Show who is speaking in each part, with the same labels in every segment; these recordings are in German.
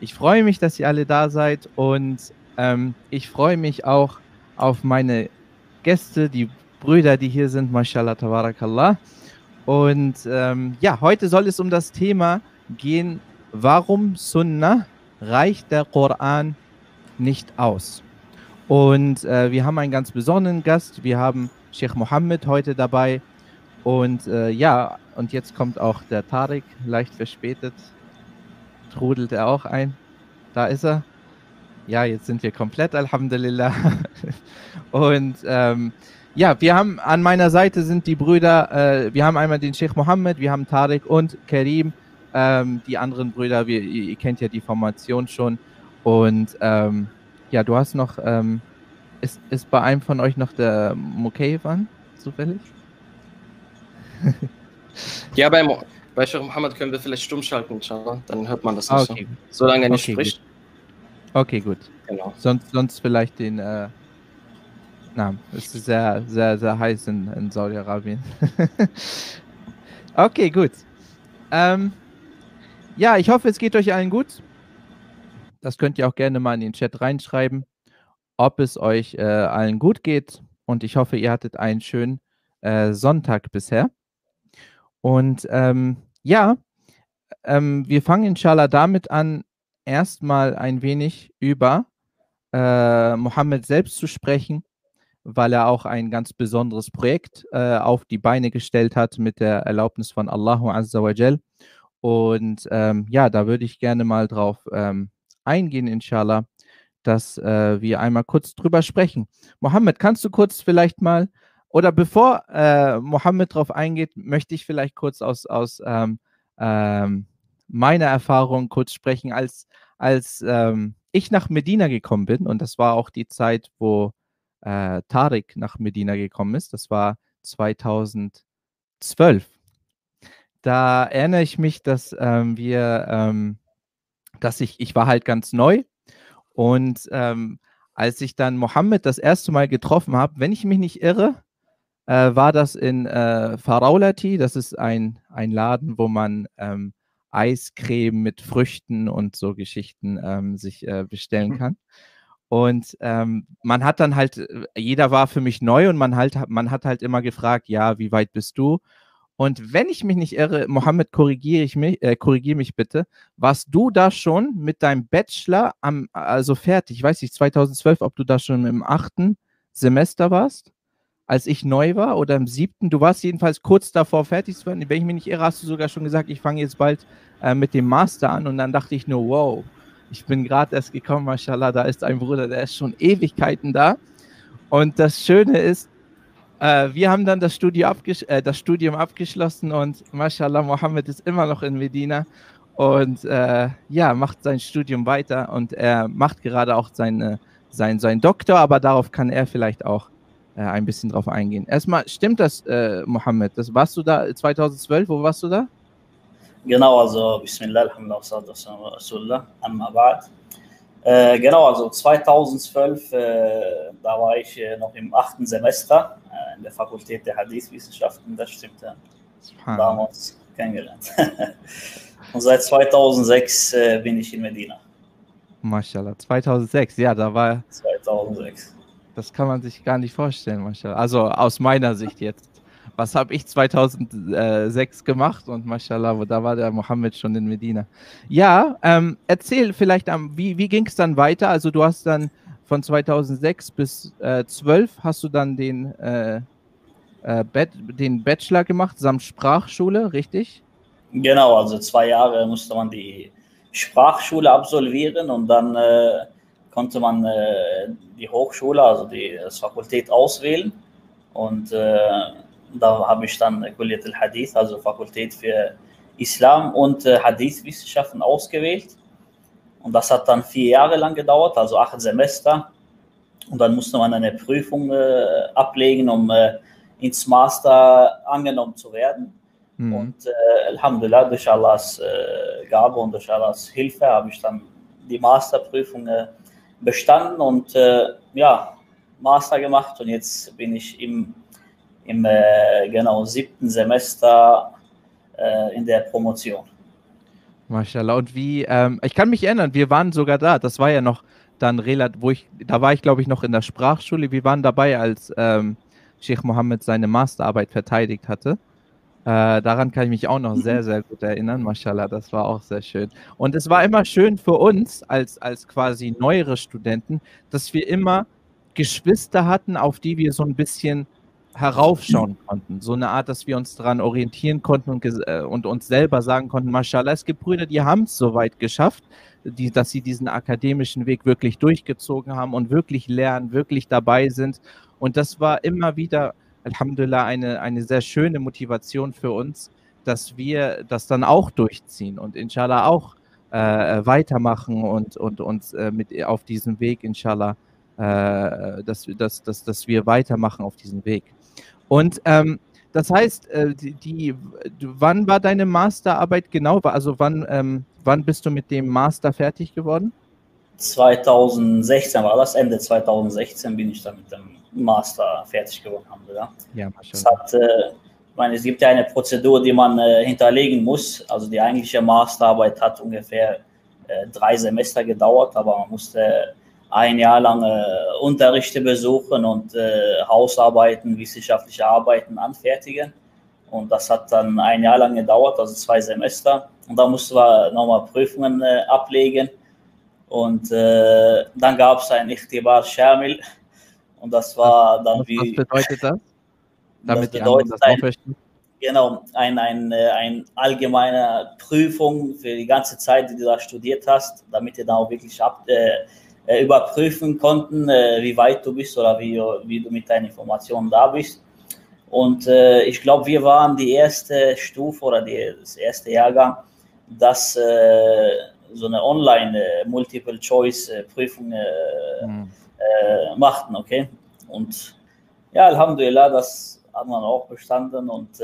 Speaker 1: Ich freue mich, dass ihr alle da seid und ähm, ich freue mich auch auf meine Gäste, die Brüder, die hier sind, mashallah, tabarakallah. Und ähm, ja, heute soll es um das Thema gehen, warum Sunnah reicht der Koran nicht aus. Und äh, wir haben einen ganz besonderen Gast. Wir haben Sheikh Mohammed heute dabei. Und äh, ja, und jetzt kommt auch der Tariq, leicht verspätet. Trudelt er auch ein. Da ist er. Ja, jetzt sind wir komplett, Alhamdulillah. und ähm, ja, wir haben an meiner Seite sind die Brüder, äh, wir haben einmal den Sheikh Mohammed, wir haben Tariq und Karim. Ähm, die anderen Brüder, wir, ihr, kennt ja die Formation schon. Und ähm, ja, du hast noch, ähm, ist, ist bei einem von euch noch der Mokayvan zufällig?
Speaker 2: ja, bei, bei Sheikh Mohammed können wir vielleicht stumm schalten. Dann hört man das nicht okay. so. Solange er nicht okay, spricht.
Speaker 1: Gut. Okay, gut. Genau. Sonst, sonst vielleicht den, äh, na, es ist sehr, sehr, sehr heiß in, in Saudi-Arabien. okay, gut. Ähm, ja, ich hoffe, es geht euch allen gut. Das könnt ihr auch gerne mal in den Chat reinschreiben, ob es euch äh, allen gut geht. Und ich hoffe, ihr hattet einen schönen äh, Sonntag bisher. Und ähm, ja, ähm, wir fangen inshallah damit an, erstmal ein wenig über äh, Mohammed selbst zu sprechen, weil er auch ein ganz besonderes Projekt äh, auf die Beine gestellt hat mit der Erlaubnis von Allahu Azza wa Jal. Und ähm, ja, da würde ich gerne mal drauf ähm, eingehen, inshallah, dass äh, wir einmal kurz drüber sprechen. Mohammed, kannst du kurz vielleicht mal, oder bevor äh, Mohammed drauf eingeht, möchte ich vielleicht kurz aus, aus ähm, ähm, meiner Erfahrung kurz sprechen, als, als ähm, ich nach Medina gekommen bin, und das war auch die Zeit, wo äh, Tariq nach Medina gekommen ist, das war 2012. Da erinnere ich mich, dass ähm, wir ähm, dass ich, ich war halt ganz neu und ähm, als ich dann Mohammed das erste Mal getroffen habe, wenn ich mich nicht irre, äh, war das in äh, Faraulati. Das ist ein, ein Laden, wo man ähm, Eiscreme mit Früchten und so Geschichten ähm, sich äh, bestellen mhm. kann. Und ähm, man hat dann halt, jeder war für mich neu und man halt, man hat halt immer gefragt, ja, wie weit bist du? Und wenn ich mich nicht irre, Mohammed, korrigiere ich mich, äh, korrigiere mich bitte, warst du da schon mit deinem Bachelor am, also fertig? Ich weiß nicht, 2012, ob du da schon im achten Semester warst, als ich neu war oder im siebten? Du warst jedenfalls kurz davor fertig zu werden. Wenn ich mich nicht irre, hast du sogar schon gesagt, ich fange jetzt bald äh, mit dem Master an. Und dann dachte ich nur, wow, ich bin gerade erst gekommen, mashallah, da ist ein Bruder, der ist schon Ewigkeiten da. Und das Schöne ist, äh, wir haben dann das, Studio äh, das, Studium abgeschlossen und mashallah, Mohammed ist immer noch in Medina und äh, ja, macht sein Studium weiter und er macht gerade auch seine, sein, sein Doktor, aber darauf kann er vielleicht auch äh, ein bisschen drauf eingehen. Erstmal, stimmt das, äh, Mohammed? Das, warst du da 2012? Wo warst du da?
Speaker 3: Genau, also Bismillah, Alhamdulillah, Amma ba'd. Äh, genau, also 2012, äh, da war ich äh, noch im achten Semester äh, in der Fakultät der Hadith-Wissenschaften, das stimmt ja. Damals kennengelernt. Und seit 2006 äh, bin ich in Medina.
Speaker 1: Mashallah, 2006, ja, da war.
Speaker 3: 2006.
Speaker 1: Das kann man sich gar nicht vorstellen, Mashallah. Also aus meiner Sicht jetzt was habe ich 2006 gemacht und mashallah, da war der Mohammed schon in Medina. Ja, ähm, erzähl vielleicht, wie, wie ging es dann weiter? Also du hast dann von 2006 bis äh, 12 hast du dann den, äh, äh, den Bachelor gemacht samt Sprachschule, richtig?
Speaker 3: Genau, also zwei Jahre musste man die Sprachschule absolvieren und dann äh, konnte man äh, die Hochschule, also die Fakultät auswählen. Und äh, da habe ich dann Kulliyat al-Hadith, also Fakultät für Islam und äh, Hadith-Wissenschaften ausgewählt. Und das hat dann vier Jahre lang gedauert, also acht Semester. Und dann musste man eine Prüfung äh, ablegen, um äh, ins Master angenommen zu werden. Mhm. Und äh, Alhamdulillah, durch Allahs äh, Gabe und durch Allahs Hilfe habe ich dann die Masterprüfung äh, bestanden und äh, ja, Master gemacht und jetzt bin ich im, im äh, genau siebten Semester äh, in der Promotion.
Speaker 1: Mashallah. Und wie, ähm, ich kann mich erinnern, wir waren sogar da. Das war ja noch dann relativ, wo ich, da war ich glaube ich noch in der Sprachschule. Wir waren dabei, als ähm, Sheikh Mohammed seine Masterarbeit verteidigt hatte. Äh, daran kann ich mich auch noch sehr, sehr gut erinnern. Mashallah, das war auch sehr schön. Und es war immer schön für uns als, als quasi neuere Studenten, dass wir immer Geschwister hatten, auf die wir so ein bisschen heraufschauen konnten. So eine Art, dass wir uns daran orientieren konnten und, äh, und uns selber sagen konnten, Mashallah, es gibt Brüder, die haben es so weit geschafft, die, dass sie diesen akademischen Weg wirklich durchgezogen haben und wirklich lernen, wirklich dabei sind. Und das war immer wieder, Alhamdulillah, eine, eine sehr schöne Motivation für uns, dass wir das dann auch durchziehen und inshallah auch äh, weitermachen und, und uns äh, mit auf diesem Weg, inshallah, äh, dass, dass, dass, dass wir weitermachen auf diesem Weg. Und ähm, das heißt, äh, die, die, wann war deine Masterarbeit genau? Also wann, ähm, wann bist du mit dem Master fertig geworden?
Speaker 3: 2016 war das, Ende 2016 bin ich dann mit dem Master fertig geworden. Ja, ja das hat, äh, ich meine, es gibt ja eine Prozedur, die man äh, hinterlegen muss. Also die eigentliche Masterarbeit hat ungefähr äh, drei Semester gedauert, aber man musste ein Jahr lang äh, Unterrichte besuchen und äh, Hausarbeiten, wissenschaftliche Arbeiten anfertigen. Und das hat dann ein Jahr lang gedauert, also zwei Semester. Und da mussten wir nochmal Prüfungen äh, ablegen. Und äh, dann gab es ein Ichtibar Shamil. Und das war dann
Speaker 1: was, wie. Was bedeutet das?
Speaker 3: Damit das bedeutet das ein, Genau, ein, ein, äh, ein allgemeine Prüfung für die ganze Zeit, die du da studiert hast, damit du da auch wirklich ab, äh, überprüfen konnten, äh, wie weit du bist oder wie, wie du mit deinen Informationen da bist. Und äh, ich glaube, wir waren die erste Stufe oder die, das erste Jahrgang, das äh, so eine Online-Multiple-Choice-Prüfung äh, mhm. machten, okay? Und ja, Alhamdulillah, das hat man auch bestanden und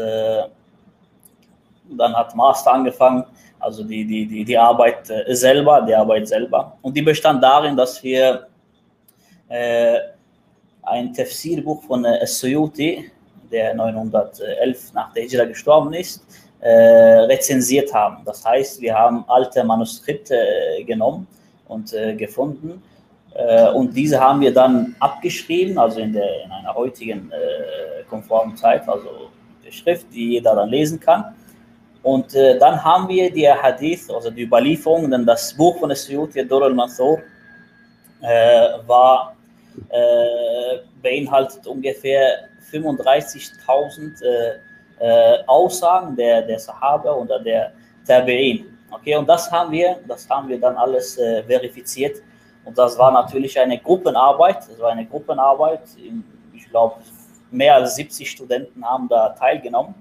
Speaker 3: dann hat Master angefangen also die, die, die, die Arbeit äh, selber, die Arbeit selber. Und die bestand darin, dass wir äh, ein Tafsir-Buch von äh, Suyuti, der 911 nach der Hijra gestorben ist, äh, rezensiert haben. Das heißt, wir haben alte Manuskripte äh, genommen und äh, gefunden. Und diese haben wir dann abgeschrieben, also in, der, in einer heutigen konformen Zeit, also die Schrift, die jeder dann lesen kann. Und äh, dann haben wir die Hadith, also die Überlieferung, denn das Buch von Suyuti, Dur al-Mansur, äh, war, äh, beinhaltet ungefähr 35.000 äh, äh, Aussagen der, der Sahaba oder der Tabi'in. Okay, und das haben wir, das haben wir dann alles äh, verifiziert. Und das war natürlich eine Gruppenarbeit, das war eine Gruppenarbeit. Ich glaube, mehr als 70 Studenten haben da teilgenommen.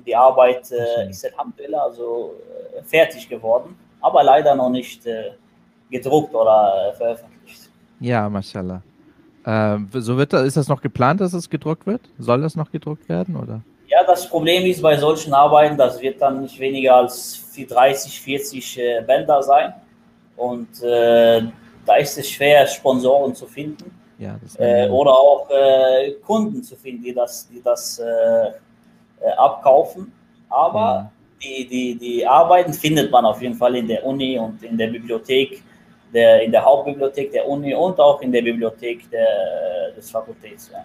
Speaker 3: Und die Arbeit äh, ist Alhamdulillah also äh, fertig geworden, aber leider noch nicht äh, gedruckt oder äh, veröffentlicht.
Speaker 1: Ja, mashallah. Ähm, so wird das, ist das noch geplant, dass es gedruckt wird? Soll das noch gedruckt werden? Oder?
Speaker 3: Ja, das Problem ist bei solchen Arbeiten, das wird dann nicht weniger als 30, 40 äh, Bänder sein. Und äh, da ist es schwer, Sponsoren zu finden. Ja, äh, oder auch äh, Kunden zu finden, die das, die das äh, äh, abkaufen. Aber mhm. die, die, die Arbeiten findet man auf jeden Fall in der Uni und in der Bibliothek, der, in der Hauptbibliothek der Uni und auch in der Bibliothek der, des Fakultäts. Ja.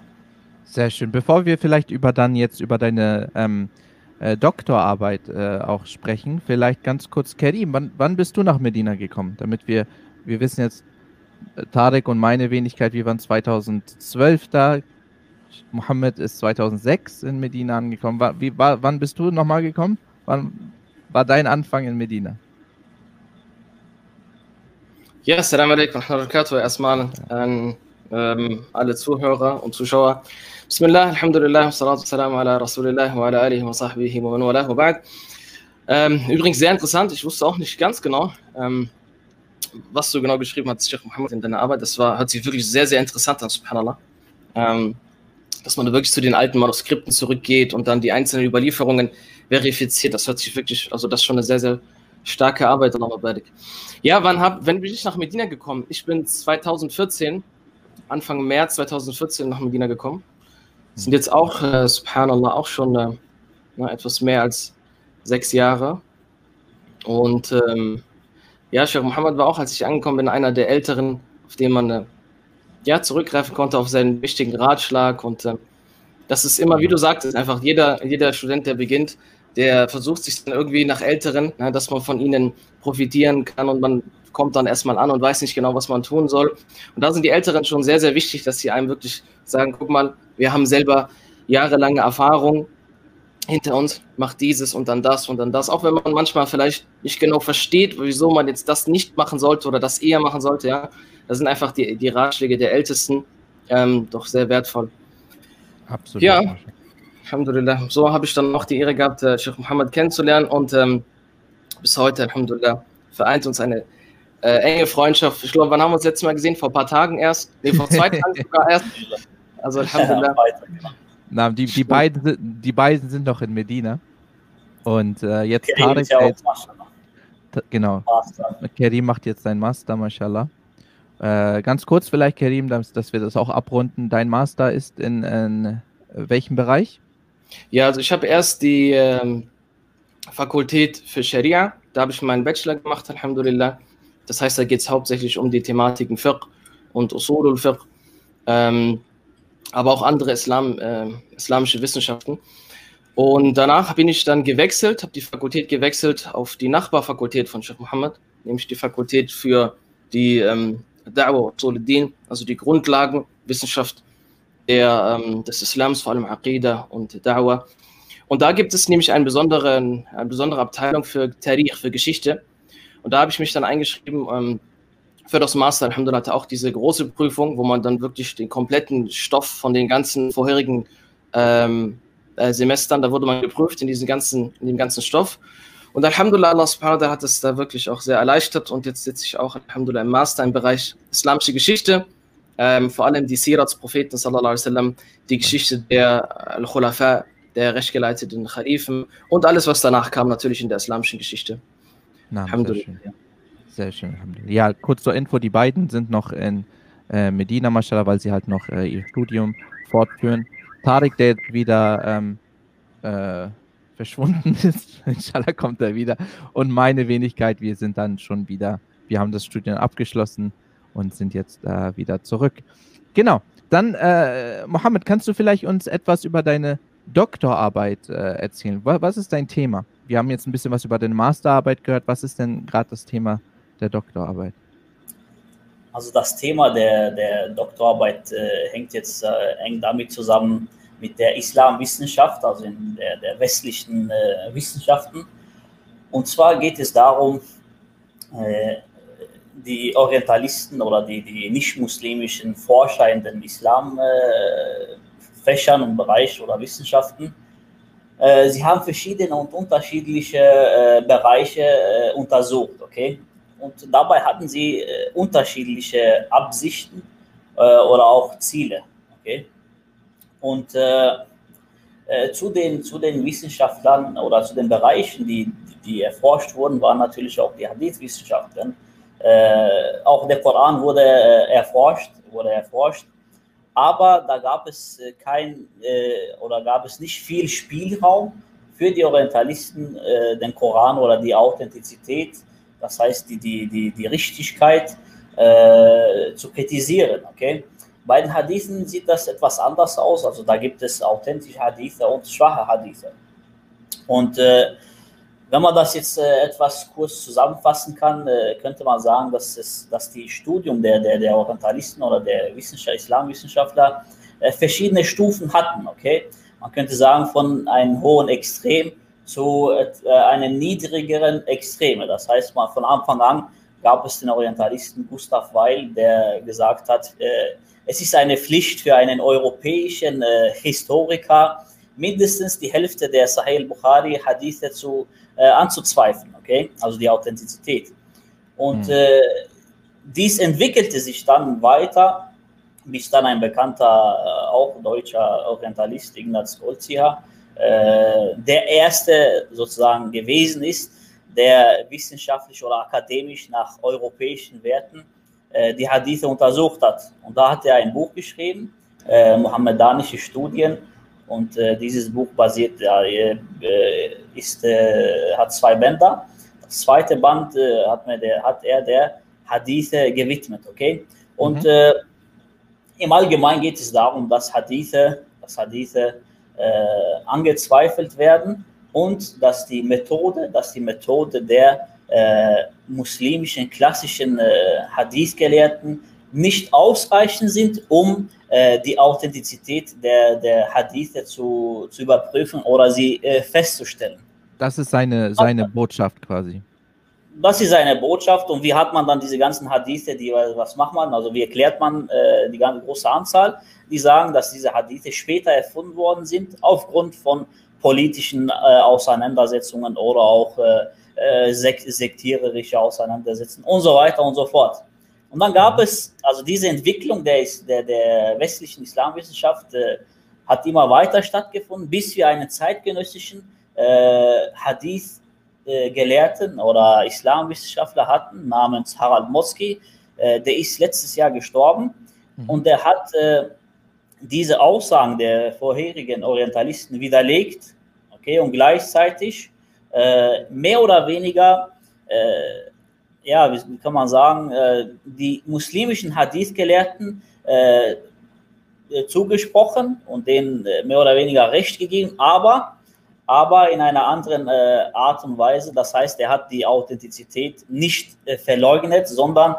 Speaker 1: Sehr schön. Bevor wir vielleicht über dann jetzt über deine ähm, äh, Doktorarbeit äh, auch sprechen, vielleicht ganz kurz, Kerim, wann, wann bist du nach Medina gekommen? Damit wir, wir wissen jetzt, äh, Tarek und meine Wenigkeit, wir waren 2012 da. Mohammed ist 2006 in Medina angekommen. War, wie, war, wann bist du nochmal gekommen? Wann war dein Anfang in Medina?
Speaker 2: Ja, Assalamu alaikum wa Erstmal an ähm, alle Zuhörer und Zuschauer. Bismillah, Alhamdulillah, salatu salam ala Rasulillah wa ala alihi wa sahbihi wa man wa ba'd. Ähm, übrigens sehr interessant, ich wusste auch nicht ganz genau, ähm, was du genau geschrieben hast, Sheikh Mohammed, in deiner Arbeit. Das war, hört sich wirklich sehr, sehr interessant an, subhanallah. Ähm, dass man wirklich zu den alten Manuskripten zurückgeht und dann die einzelnen Überlieferungen verifiziert. Das hört sich wirklich, also das ist schon eine sehr, sehr starke Arbeit, Allah barik. Ja, wann, hab, wann bin ich nach Medina gekommen? Ich bin 2014, Anfang März 2014 nach Medina gekommen. Das sind jetzt auch, äh, subhanallah, auch schon äh, na, etwas mehr als sechs Jahre. Und ähm, ja, Sheikh Mohammed war auch, als ich angekommen bin, einer der Älteren, auf den man äh, ja, zurückgreifen konnte, auf seinen wichtigen Ratschlag. Und äh, das ist immer, wie du sagtest, einfach jeder, jeder Student, der beginnt, der versucht sich dann irgendwie nach Älteren, na, dass man von ihnen profitieren kann und man kommt dann erstmal an und weiß nicht genau, was man tun soll. Und da sind die Älteren schon sehr, sehr wichtig, dass sie einem wirklich sagen, guck mal, wir haben selber jahrelange Erfahrung hinter uns, macht dieses und dann das und dann das. Auch wenn man manchmal vielleicht nicht genau versteht, wieso man jetzt das nicht machen sollte oder das eher machen sollte, ja. Das sind einfach die, die Ratschläge der Ältesten, ähm, doch sehr wertvoll.
Speaker 1: Absolut.
Speaker 2: Ja, Alhamdulillah. So habe ich dann noch die Ehre gehabt, äh, Sheikh Mohammed kennenzulernen und ähm, bis heute, Alhamdulillah, vereint uns eine äh, enge Freundschaft. Ich glaube, wann haben wir uns letztes Mal gesehen? Vor ein paar Tagen erst? Nee, vor zwei Tagen sogar erst. Also Alhamdulillah.
Speaker 1: Na, die, die, beiden, die beiden sind noch in Medina. Und äh, jetzt Tarek,
Speaker 3: ist ja
Speaker 1: jetzt, t- genau,
Speaker 3: Master.
Speaker 1: Kerim macht jetzt seinen Master, mashallah. Äh, ganz kurz vielleicht, Kerim, dass, dass wir das auch abrunden. Dein Master ist in, in welchem Bereich?
Speaker 2: Ja, also ich habe erst die ähm, Fakultät für Scharia, da habe ich meinen Bachelor gemacht, Alhamdulillah. Das heißt, da geht es hauptsächlich um die Thematiken Fiqh und Usulul Fiqh, ähm, aber auch andere Islam, äh, islamische Wissenschaften. Und danach bin ich dann gewechselt, habe die Fakultät gewechselt auf die Nachbarfakultät von Sheikh Mohammed, nämlich die Fakultät für die ähm, Da'wah Usuluddin, also die Grundlagenwissenschaft der, ähm, des Islams, vor allem Aqidah und Da'wah. Und da gibt es nämlich einen besonderen, eine besondere Abteilung für Tarikh, für Geschichte. Und da habe ich mich dann eingeschrieben ähm, für das Master. Alhamdulillah hatte auch diese große Prüfung, wo man dann wirklich den kompletten Stoff von den ganzen vorherigen ähm, äh, Semestern, da wurde man geprüft in, diesen ganzen, in dem ganzen Stoff. Und Alhamdulillah, Allah subhanahu wa hat es da wirklich auch sehr erleichtert. Und jetzt sitze ich auch, Alhamdulillah, im Master im Bereich islamische Geschichte. Ähm, vor allem die Sira des Propheten, sallallahu alaihi wasallam, die Geschichte der Al-Khulafa, der rechtgeleiteten Khalifen und alles, was danach kam, natürlich in der islamischen Geschichte.
Speaker 1: Na, sehr
Speaker 2: Alhamdulillah.
Speaker 1: schön. Sehr schön. Alhamdulillah. Ja, kurz zur Info, die beiden sind noch in äh, Medina, mashallah, weil sie halt noch äh, ihr Studium fortführen. Tarek, der jetzt wieder ähm, äh, verschwunden ist, inshallah kommt er wieder. Und meine Wenigkeit, wir sind dann schon wieder, wir haben das Studium abgeschlossen und sind jetzt äh, wieder zurück. Genau. Dann, äh, Mohammed, kannst du vielleicht uns etwas über deine Doktorarbeit äh, erzählen? Wa- Was ist dein Thema? Wir haben jetzt ein bisschen was über deine Masterarbeit gehört. Was ist denn gerade das Thema der Doktorarbeit?
Speaker 3: Also das Thema der, der Doktorarbeit äh, hängt jetzt äh, eng damit zusammen mit der Islamwissenschaft, also in der, der westlichen äh, Wissenschaften. Und zwar geht es darum, äh, die Orientalisten oder die, die nicht-muslimischen Forscher in den Islamfächern und Bereich oder Wissenschaften, äh, sie haben verschiedene und unterschiedliche äh, Bereiche äh, untersucht, okay? Und dabei hatten sie äh, unterschiedliche Absichten äh, oder auch Ziele. Okay? Und äh, äh, zu, den, zu den Wissenschaftlern oder zu den Bereichen, die, die erforscht wurden, waren natürlich auch die Hadith-Wissenschaften. Äh, auch der Koran wurde äh, erforscht, wurde erforscht. Aber da gab es äh, kein äh, oder gab es nicht viel Spielraum für die Orientalisten, den Koran oder die Authentizität das heißt die, die, die, die Richtigkeit zu kritisieren. Okay? Bei den Hadithen sieht das etwas anders aus. Also da gibt es authentische Hadithe und schwache Hadithe. Und äh, wenn man das jetzt äh, etwas kurz zusammenfassen kann, äh, könnte man sagen, dass, es, dass die Studium der, der, der Orientalisten oder der Wissenschaft, Islamwissenschaftler äh, verschiedene Stufen hatten. Okay? Man könnte sagen, von einem hohen Extrem zu äh, einem niedrigeren Extreme. Das heißt, mal von Anfang an gab es den Orientalisten Gustav Weil, der gesagt hat, äh, es ist eine Pflicht für einen europäischen äh, Historiker, mindestens die Hälfte der Sahel Bukhari Hadithe zu, äh, anzuzweifeln, okay? Also die Authentizität. Und
Speaker 1: Mhm.
Speaker 3: äh, dies entwickelte sich dann weiter, bis dann ein bekannter, äh, auch deutscher Orientalist, Ignaz Goldziher, äh, der erste sozusagen gewesen ist, der wissenschaftlich oder akademisch nach europäischen Werten die Hadithe untersucht hat. Und da hat er ein Buch geschrieben, äh, Mohammedanische Studien. Und äh, dieses Buch basiert, äh, ist, äh, hat zwei Bänder. Das zweite Band äh, hat, mir der, hat er der Hadithe gewidmet, okay? Und mhm. im Allgemeinen geht es darum, dass Hadithe, dass Hadithe angezweifelt werden und dass die Methode, dass die Methode der äh, muslimischen klassischen äh, Hadith-Gelehrten nicht ausreichend sind, um äh, die Authentizität der, der Hadithe zu, zu überprüfen oder sie äh, festzustellen.
Speaker 1: Das ist seine, seine Botschaft quasi.
Speaker 3: Das ist seine Botschaft und wie hat man dann diese ganzen Hadithe, die, was macht man, also wie erklärt man äh, die ganze große Anzahl, die sagen, dass diese Hadithe später erfunden worden sind aufgrund von politischen äh, Auseinandersetzungen oder auch äh, äh sek sektiererische Auseinandersetzungen und so weiter und so fort. Und dann gab mhm. es, also diese Entwicklung der, der, der westlichen Islamwissenschaft äh, hat immer weiter stattgefunden, bis wir einen zeitgenössischen äh, Hadith-Gelehrten äh, oder Islamwissenschaftler hatten, namens Harald Moski. Äh, der ist letztes Jahr gestorben mhm. und der hat diese Aussagen der vorherigen Orientalisten widerlegt okay, und gleichzeitig äh, mehr oder weniger, äh, ja, wie, kann man sagen, äh, die muslimischen Hadith-Gelehrten äh, äh, zugesprochen und denen äh, mehr oder weniger Recht gegeben, aber, aber in einer anderen Art und Weise. Das heißt, er hat die Authentizität nicht verleugnet, sondern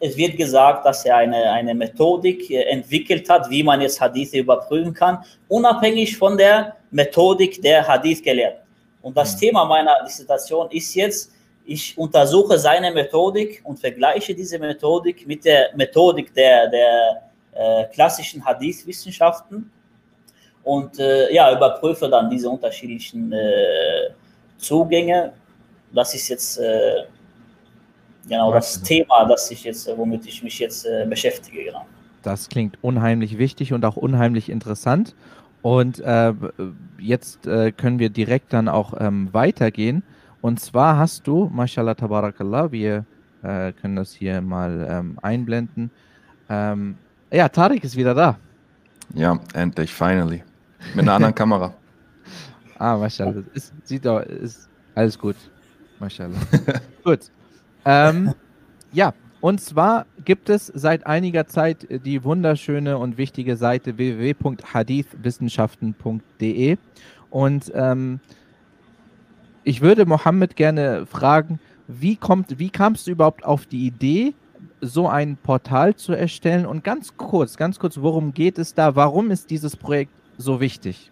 Speaker 3: es wird gesagt, dass er eine, eine Methodik äh, entwickelt hat, wie man jetzt Hadith überprüfen kann, unabhängig von der Methodik der Hadith-Gelehrten. Und das mhm. Thema meiner Dissertation ist jetzt, ich untersuche seine Methodik und vergleiche diese Methodik mit der Methodik der, der äh, klassischen Hadith-Wissenschaften und äh, ja, überprüfe dann diese unterschiedlichen äh, Zugänge. Das ist jetzt äh, genau das Thema, das ich jetzt, womit ich mich jetzt äh, beschäftige, genau.
Speaker 1: Das klingt unheimlich wichtig und auch unheimlich interessant. Und äh, jetzt äh, können wir direkt dann auch ähm, weitergehen. Und zwar hast du, mashallah tabarakallah, wir äh, können das hier mal ähm, einblenden. Ähm, ja, Tarek ist wieder da.
Speaker 4: Ja, endlich, finally. Mit einer anderen Kamera.
Speaker 1: Ah, mashallah. Ist, sieht doch, ist alles gut. Mashallah. gut. Ähm, ja, und zwar gibt es seit einiger Zeit die wunderschöne und wichtige Seite www.hadithwissenschaften.de. Und ähm, ich würde Mohammed gerne fragen, wie, kommt, wie kamst du überhaupt auf die Idee, so ein Portal zu erstellen? Und ganz kurz, ganz kurz, worum geht es da? Warum ist dieses Projekt so wichtig?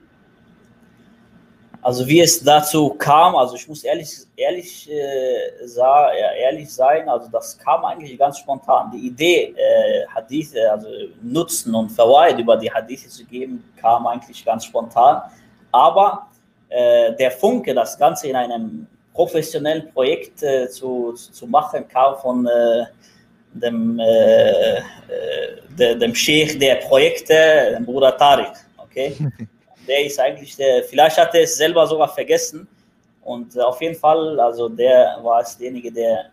Speaker 3: Also wie es dazu kam, also ich muss ehrlich, ehrlich, äh, ehrlich sein, also das kam eigentlich ganz spontan. Die Idee, äh, Hadithe, also Nutzen und Verweid über die Hadithe zu geben, kam eigentlich ganz spontan. Aber äh, der Funke, das Ganze in einem professionellen Projekt äh, zu, zu machen, kam von äh, dem, äh, äh, de, dem Sheikh der Projekte, dem Bruder Tariq. Okay? der ist eigentlich der, vielleicht hat er es selber sogar vergessen. Und äh, auf jeden Fall, also der war es derjenige, der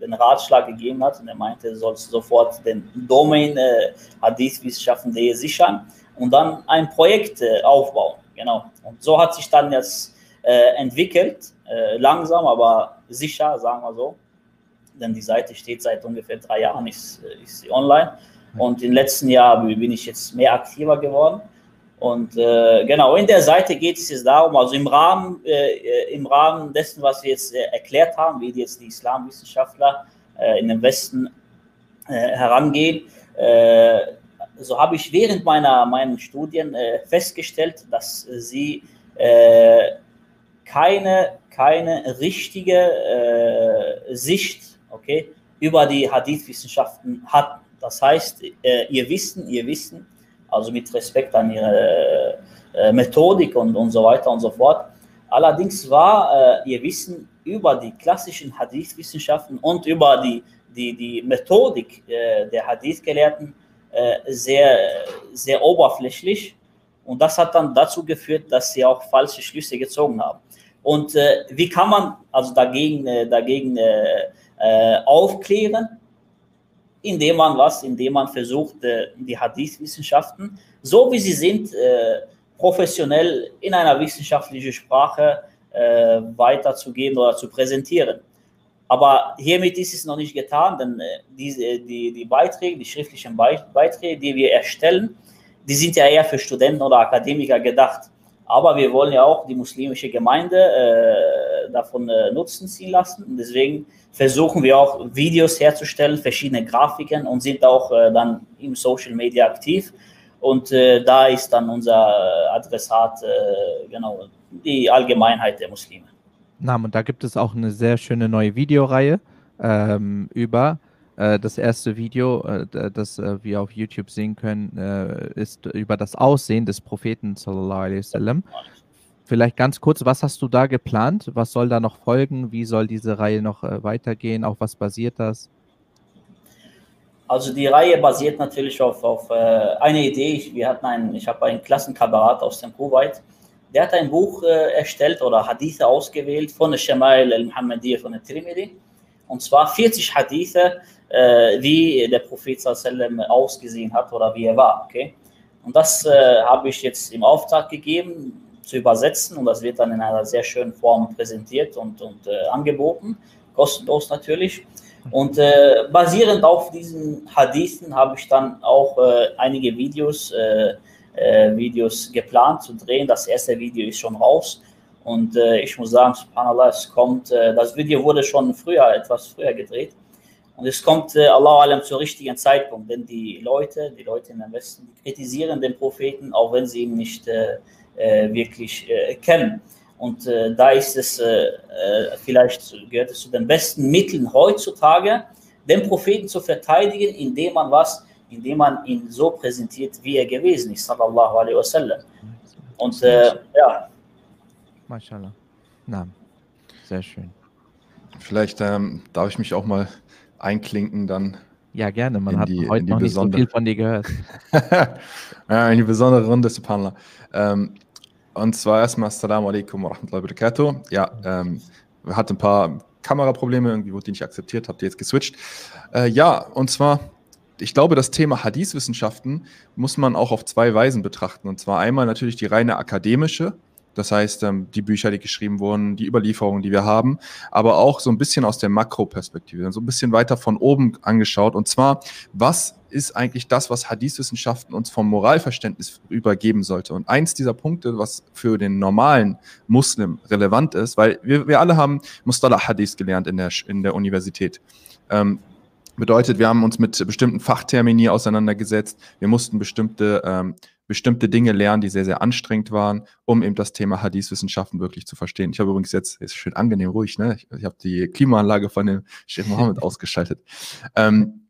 Speaker 3: den Ratschlag gegeben hat und er meinte, du sollst sofort den Domain äh, hadithwissenschaften.de sichern und dann ein Projekt äh, aufbauen. Genau. Und so hat sich dann jetzt äh, entwickelt, äh, langsam, aber sicher, sagen wir so. Denn die Seite steht seit ungefähr drei Jahren, ist, äh, ist sie online. Und im letzten Jahr bin ich jetzt mehr aktiver geworden. Und äh, genau, in der Seite geht es jetzt darum, also im Rahmen, äh, im Rahmen dessen, was wir jetzt äh, erklärt haben, wie jetzt die Islamwissenschaftler äh, in den Westen äh, herangehen, äh, so habe ich während meiner meinen Studien festgestellt, dass sie keine, keine richtige Sicht okay, über die Hadith-Wissenschaften hatten. Das heißt, ihr Wissen, ihr Wissen also mit Respekt an ihre äh, Methodik und, und so weiter und so fort. Allerdings war äh, ihr Wissen über die klassischen Hadith-Wissenschaften und über die, die, die Methodik äh, der Hadith-Gelehrten äh, sehr, sehr oberflächlich. Und das hat dann dazu geführt, dass sie auch falsche Schlüsse gezogen haben. Und äh, wie kann man also dagegen, äh, dagegen aufklären? Indem man was, indem man versucht, äh, die Hadith-Wissenschaften, so wie sie sind, äh, professionell in einer wissenschaftlichen Sprache weiterzugeben oder zu präsentieren. Aber hiermit ist es noch nicht getan, denn diese, die, die Beiträge, die schriftlichen Beiträge, die wir erstellen, die sind ja eher für Studenten oder Akademiker gedacht. Aber wir wollen ja auch die muslimische Gemeinde äh, davon äh, Nutzen ziehen lassen. Und deswegen versuchen wir auch Videos herzustellen, verschiedene Grafiken und sind auch äh, dann im Social Media aktiv. Und äh, da ist dann unser Adressat, genau, die Allgemeinheit der Muslime.
Speaker 1: Na, und da gibt es auch eine sehr schöne neue Videoreihe ähm, über das erste Video, das wir auf YouTube sehen können, ist über das Aussehen des Propheten sallallahu alaihi wasallam. Vielleicht ganz kurz, was hast du da geplant? Was soll da noch folgen? Wie soll diese Reihe noch weitergehen? Auf was basiert das?
Speaker 3: Also die Reihe basiert natürlich auf, auf äh, eine Idee. Wir hatten einen, ich habe einen Klassenkamerad aus dem Kuwait, der hat ein Buch äh, erstellt oder Hadithe ausgewählt von der Shamail al-Muhammadiyya von der Trimidi. Und zwar 40 Hadithe, äh, wie der Prophet sallam ausgesehen hat oder wie er war. Okay? Und das äh, habe ich jetzt im Auftrag gegeben, zu übersetzen und das wird dann in einer sehr schönen Form präsentiert und, und äh, angeboten, kostenlos natürlich. Und äh, basierend auf diesen Hadithen habe ich dann auch äh, einige Videos, äh, Videos geplant zu drehen. Das erste Video ist schon raus. Und ich muss sagen, subhanallah, es kommt, das Video wurde schon früher, etwas früher gedreht. Und es kommt, äh, Allah allem, zur richtigen Zeitpunkt, denn die Leute, die Leute im Westen, kritisieren den Propheten, auch wenn sie ihn nicht äh, äh wirklich äh, kennen. Und äh, da ist es, äh, vielleicht gehört es zu den besten Mitteln heutzutage, den Propheten zu verteidigen, indem man was, indem man ihn so präsentiert, wie er gewesen ist, sallallahu alaihi wasallam. Und ja.
Speaker 1: MashaAllah. Na, sehr schön.
Speaker 4: Vielleicht ähm, darf ich mich auch mal einklinken dann.
Speaker 1: Ja, gerne. Man hat die, heute noch nicht so viel von dir gehört.
Speaker 4: ja, in die besondere Runde, Subhanallah. Ähm, und zwar erstmal Assalamu alaikum wa rahmatullahi wa barakatuh. Ja, ähm, wir hatten ein paar Kameraprobleme, irgendwie wurde die nicht akzeptiert, habt ihr jetzt geswitcht. Äh, ja, und zwar, ich glaube, das Thema Hadith-Wissenschaften muss man auch auf zwei Weisen betrachten. Und zwar einmal natürlich die reine akademische, das heißt, ähm, die Bücher, die geschrieben wurden, die Überlieferungen, die wir haben, aber auch so ein bisschen aus der Makroperspektive, so ein bisschen weiter von oben angeschaut. Und zwar, was ist eigentlich das, was Hadith-Wissenschaften uns vom Moralverständnis übergeben sollte? Und eins dieser Punkte, was für den normalen Muslim relevant ist, weil wir, wir alle haben Mustalah Hadith gelernt in der, in der Universität. Ähm, bedeutet, wir haben uns mit bestimmten Fachtermini auseinandergesetzt. Wir mussten bestimmte ähm, bestimmte Dinge lernen, die sehr, sehr anstrengend waren, um eben das Thema Hadith-Wissenschaften wirklich zu verstehen. Ich habe übrigens jetzt, ist schön angenehm ruhig, ne? Ich, ich habe die Klimaanlage von dem Sheikh Mohammed ausgeschaltet. Ähm,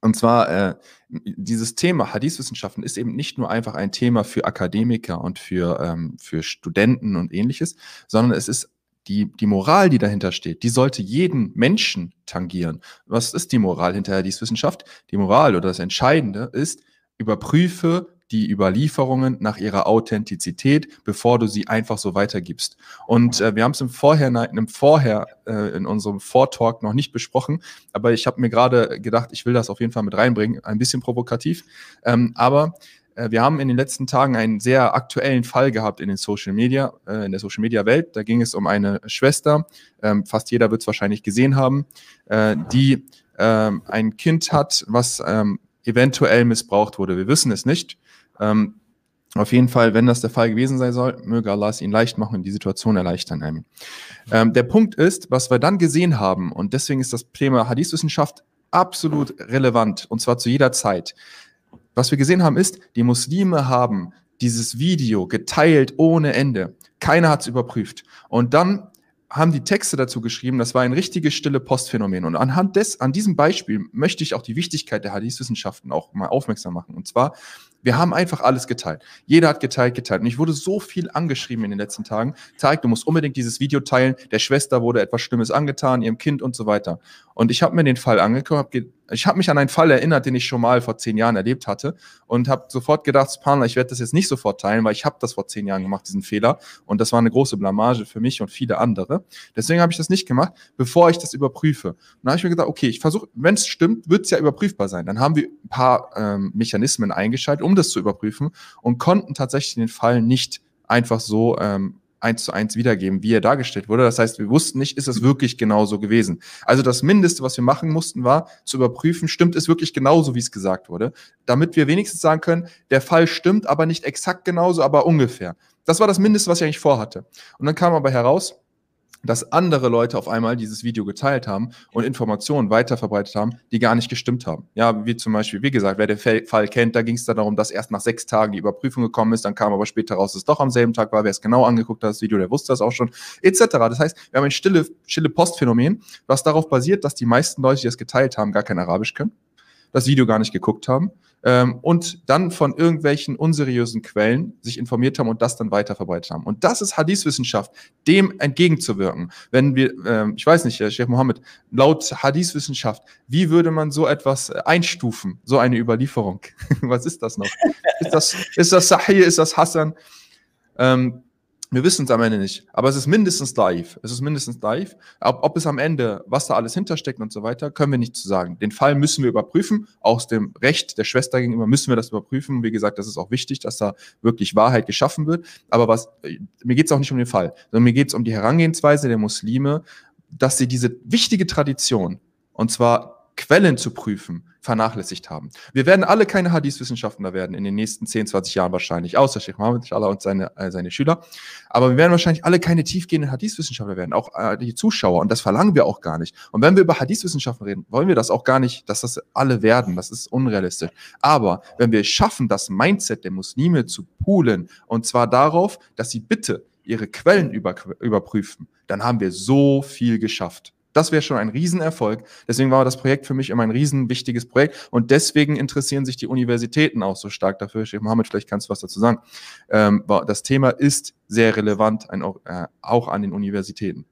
Speaker 4: und zwar, äh, dieses Thema Hadith-Wissenschaften ist eben nicht nur einfach ein Thema für Akademiker und für, ähm, für Studenten und ähnliches, sondern es ist die, die Moral, die dahinter steht, die sollte jeden Menschen tangieren. Was ist die Moral hinter Hadith-Wissenschaft? Die Moral oder das Entscheidende ist, überprüfe die Überlieferungen nach ihrer Authentizität, bevor du sie einfach so weitergibst. Und äh, wir haben es im Vorher, im Vorher äh, in unserem Vortalk noch nicht besprochen, aber ich habe mir gerade gedacht, ich will das auf jeden Fall mit reinbringen, ein bisschen provokativ. Ähm, aber äh, wir haben in den letzten Tagen einen sehr aktuellen Fall gehabt in den Social Media, äh, in der Social Media Welt. Da ging es um eine Schwester, ähm, fast jeder wird es wahrscheinlich gesehen haben, äh, die ähm, ein Kind hat, was ähm, eventuell missbraucht wurde. Wir wissen es nicht. Ähm, auf jeden Fall, wenn das der Fall gewesen sein soll, möge Allah es ihnen leicht machen und die Situation erleichtern. Ähm, der Punkt ist, was wir dann gesehen haben, und deswegen ist das Thema Hadith-Wissenschaft absolut relevant, und zwar zu jeder Zeit. Was wir gesehen haben, ist, die Muslime haben dieses Video geteilt ohne Ende. Keiner hat es überprüft. Und dann haben die Texte dazu geschrieben, das war ein richtiges stille Postphänomen. Und anhand des, an diesem Beispiel möchte ich auch die Wichtigkeit der Hadith-Wissenschaften auch mal aufmerksam machen. Und zwar, Wir haben einfach alles geteilt. Jeder hat geteilt, geteilt. Und ich wurde so viel angeschrieben in den letzten Tagen. Tarek, du musst unbedingt dieses Video teilen. Der Schwester wurde etwas Schlimmes angetan, ihrem Kind und so weiter. Und ich habe mir den Fall angeguckt, ich habe mich an einen Fall erinnert, den ich schon mal vor zehn Jahren erlebt hatte und habe sofort gedacht, Spanler, ich werde das jetzt nicht sofort teilen, weil ich habe das vor zehn Jahren gemacht, diesen Fehler. Und das war eine große Blamage für mich und viele andere. Deswegen habe ich das nicht gemacht, bevor ich das überprüfe. Und dann habe ich mir gedacht, okay, ich versuche, wenn es stimmt, wird es ja überprüfbar sein. Dann haben wir ein paar ähm, Mechanismen eingeschaltet, um das zu überprüfen und konnten tatsächlich den Fall nicht einfach so ähm, eins zu eins wiedergeben, wie er dargestellt wurde. Das heißt, wir wussten nicht, ist es wirklich genauso gewesen. Also das Mindeste, was wir machen mussten, war zu überprüfen, stimmt es wirklich genauso, wie es gesagt wurde, damit wir wenigstens sagen können, der Fall stimmt, aber nicht exakt genauso, aber ungefähr. Das war das Mindeste, was ich eigentlich vorhatte. Und dann kam aber heraus, dass andere Leute auf einmal dieses Video geteilt haben und Informationen weiterverbreitet haben, die gar nicht gestimmt haben. Ja, wie zum Beispiel, wie gesagt, wer den Fall kennt, da ging es dann darum, dass erst nach sechs Tagen die Überprüfung gekommen ist, dann kam aber später raus, dass es doch am selben Tag war. Wer es genau angeguckt hat, das Video, der wusste das auch schon, etc. Das heißt, wir haben ein stille, stille Postphänomen, was darauf basiert, dass die meisten Leute, die es geteilt haben, gar kein Arabisch können, das Video gar nicht geguckt haben ähm, und dann von irgendwelchen unseriösen Quellen sich informiert haben und das dann weiterverbreitet haben. Und das ist Hadith-Wissenschaft, dem entgegenzuwirken. Wenn wir, ähm, ich weiß nicht, Sheikh Mohammed, laut Hadith-Wissenschaft, wie würde man so etwas äh, einstufen, so eine Überlieferung? Was ist das noch? ist das, ist das Sahih, ist das Hassan? Ähm, wir wissen es am Ende nicht, aber es ist mindestens live. Es ist mindestens live. Ob, ob, es am Ende, was da alles hintersteckt und so weiter, können wir nicht zu sagen. Den Fall müssen wir überprüfen. Aus dem Recht der Schwester gegenüber müssen wir das überprüfen. Wie gesagt, das ist auch wichtig, dass da wirklich Wahrheit geschaffen wird. Aber was, mir geht es auch nicht um den Fall, sondern mir geht es um die Herangehensweise der Muslime, dass sie diese wichtige Tradition, und zwar Quellen zu prüfen, vernachlässigt haben. Wir werden alle keine Hadith-Wissenschaftler werden in den nächsten 10, 20 Jahren wahrscheinlich, außer Sheikh Mohammed inshallah und seine, äh, seine Schüler. Aber wir werden wahrscheinlich alle keine tiefgehenden Hadith-Wissenschaftler werden, auch äh, die Zuschauer. Und das verlangen wir auch gar nicht. Und wenn wir über Hadith-Wissenschaften reden, wollen wir das auch gar nicht, dass das alle werden. Das ist unrealistisch. Aber wenn wir schaffen, das Mindset der Muslime zu poolen, und zwar darauf, dass sie bitte ihre Quellen über, überprüfen, dann haben wir so viel geschafft. Das wäre schon ein Riesenerfolg. Deswegen war das Projekt für mich immer ein riesenwichtiges Projekt. Und deswegen interessieren sich die Universitäten auch so stark dafür. Sheikh Mohammed, vielleicht kannst du was dazu sagen. Ähm, das Thema ist sehr relevant, ein, äh, auch an den Universitäten.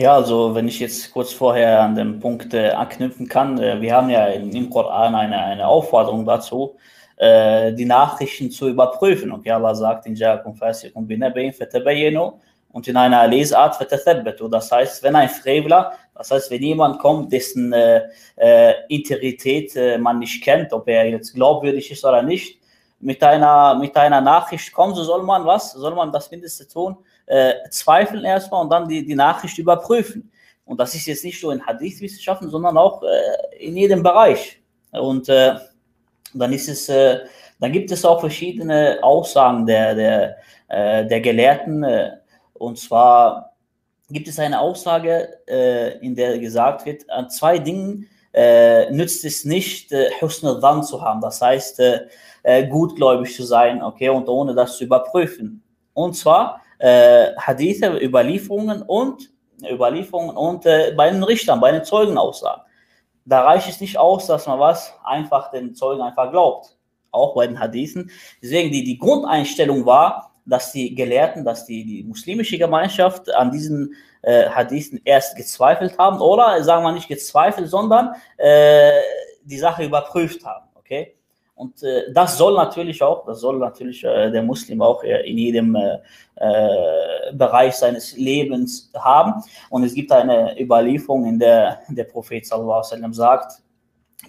Speaker 3: Ja, also wenn ich jetzt kurz vorher an den Punkt äh, anknüpfen kann, äh, wir haben ja in, im Koran eine, eine Aufforderung dazu, äh, die Nachrichten zu überprüfen. Und Allah sagt in Ja'akum fasikum binabayin fatabayinu und in einer Lesart fatathabbatu. Das heißt, wenn ein Frevler, das heißt, wenn jemand kommt, dessen äh, äh, Integrität äh, man nicht kennt, ob er jetzt glaubwürdig ist oder nicht, mit einer, mit einer Nachricht kommt, so soll man was, soll man das Mindeste tun, äh, zweifeln erstmal und dann die, die Nachricht überprüfen. Und das ist jetzt nicht nur in Hadith-Wissenschaften, sondern auch äh, in jedem Bereich. Und äh, dann ist es, äh, dann gibt es auch verschiedene Aussagen der, der, äh, der Gelehrten, äh, und zwar gibt es eine Aussage, äh, in der gesagt wird, an zwei Dingen äh, nützt es nicht, äh, Husn zu haben. Das heißt, äh, äh, gutgläubig zu sein, okay, und ohne das zu überprüfen. Und zwar äh, Hadithe, Überlieferungen und Überlieferungen und äh, bei den Richtern, bei den Zeugenaussagen. Da reicht es nicht aus, dass man was einfach den Zeugen einfach glaubt. Auch bei den Hadithen. Deswegen die, die Grundeinstellung war, dass die Gelehrten, dass die, die muslimische Gemeinschaft an diesen äh, Hadithen erst gezweifelt haben oder sagen wir nicht gezweifelt, sondern äh, die Sache überprüft haben. Okay? Und äh, das soll natürlich auch, das soll natürlich äh, der Muslim auch äh, in jedem äh, äh, Bereich seines Lebens haben. Und es gibt eine Überlieferung, in der der Prophet sallallahu alaihi wasallam sagt,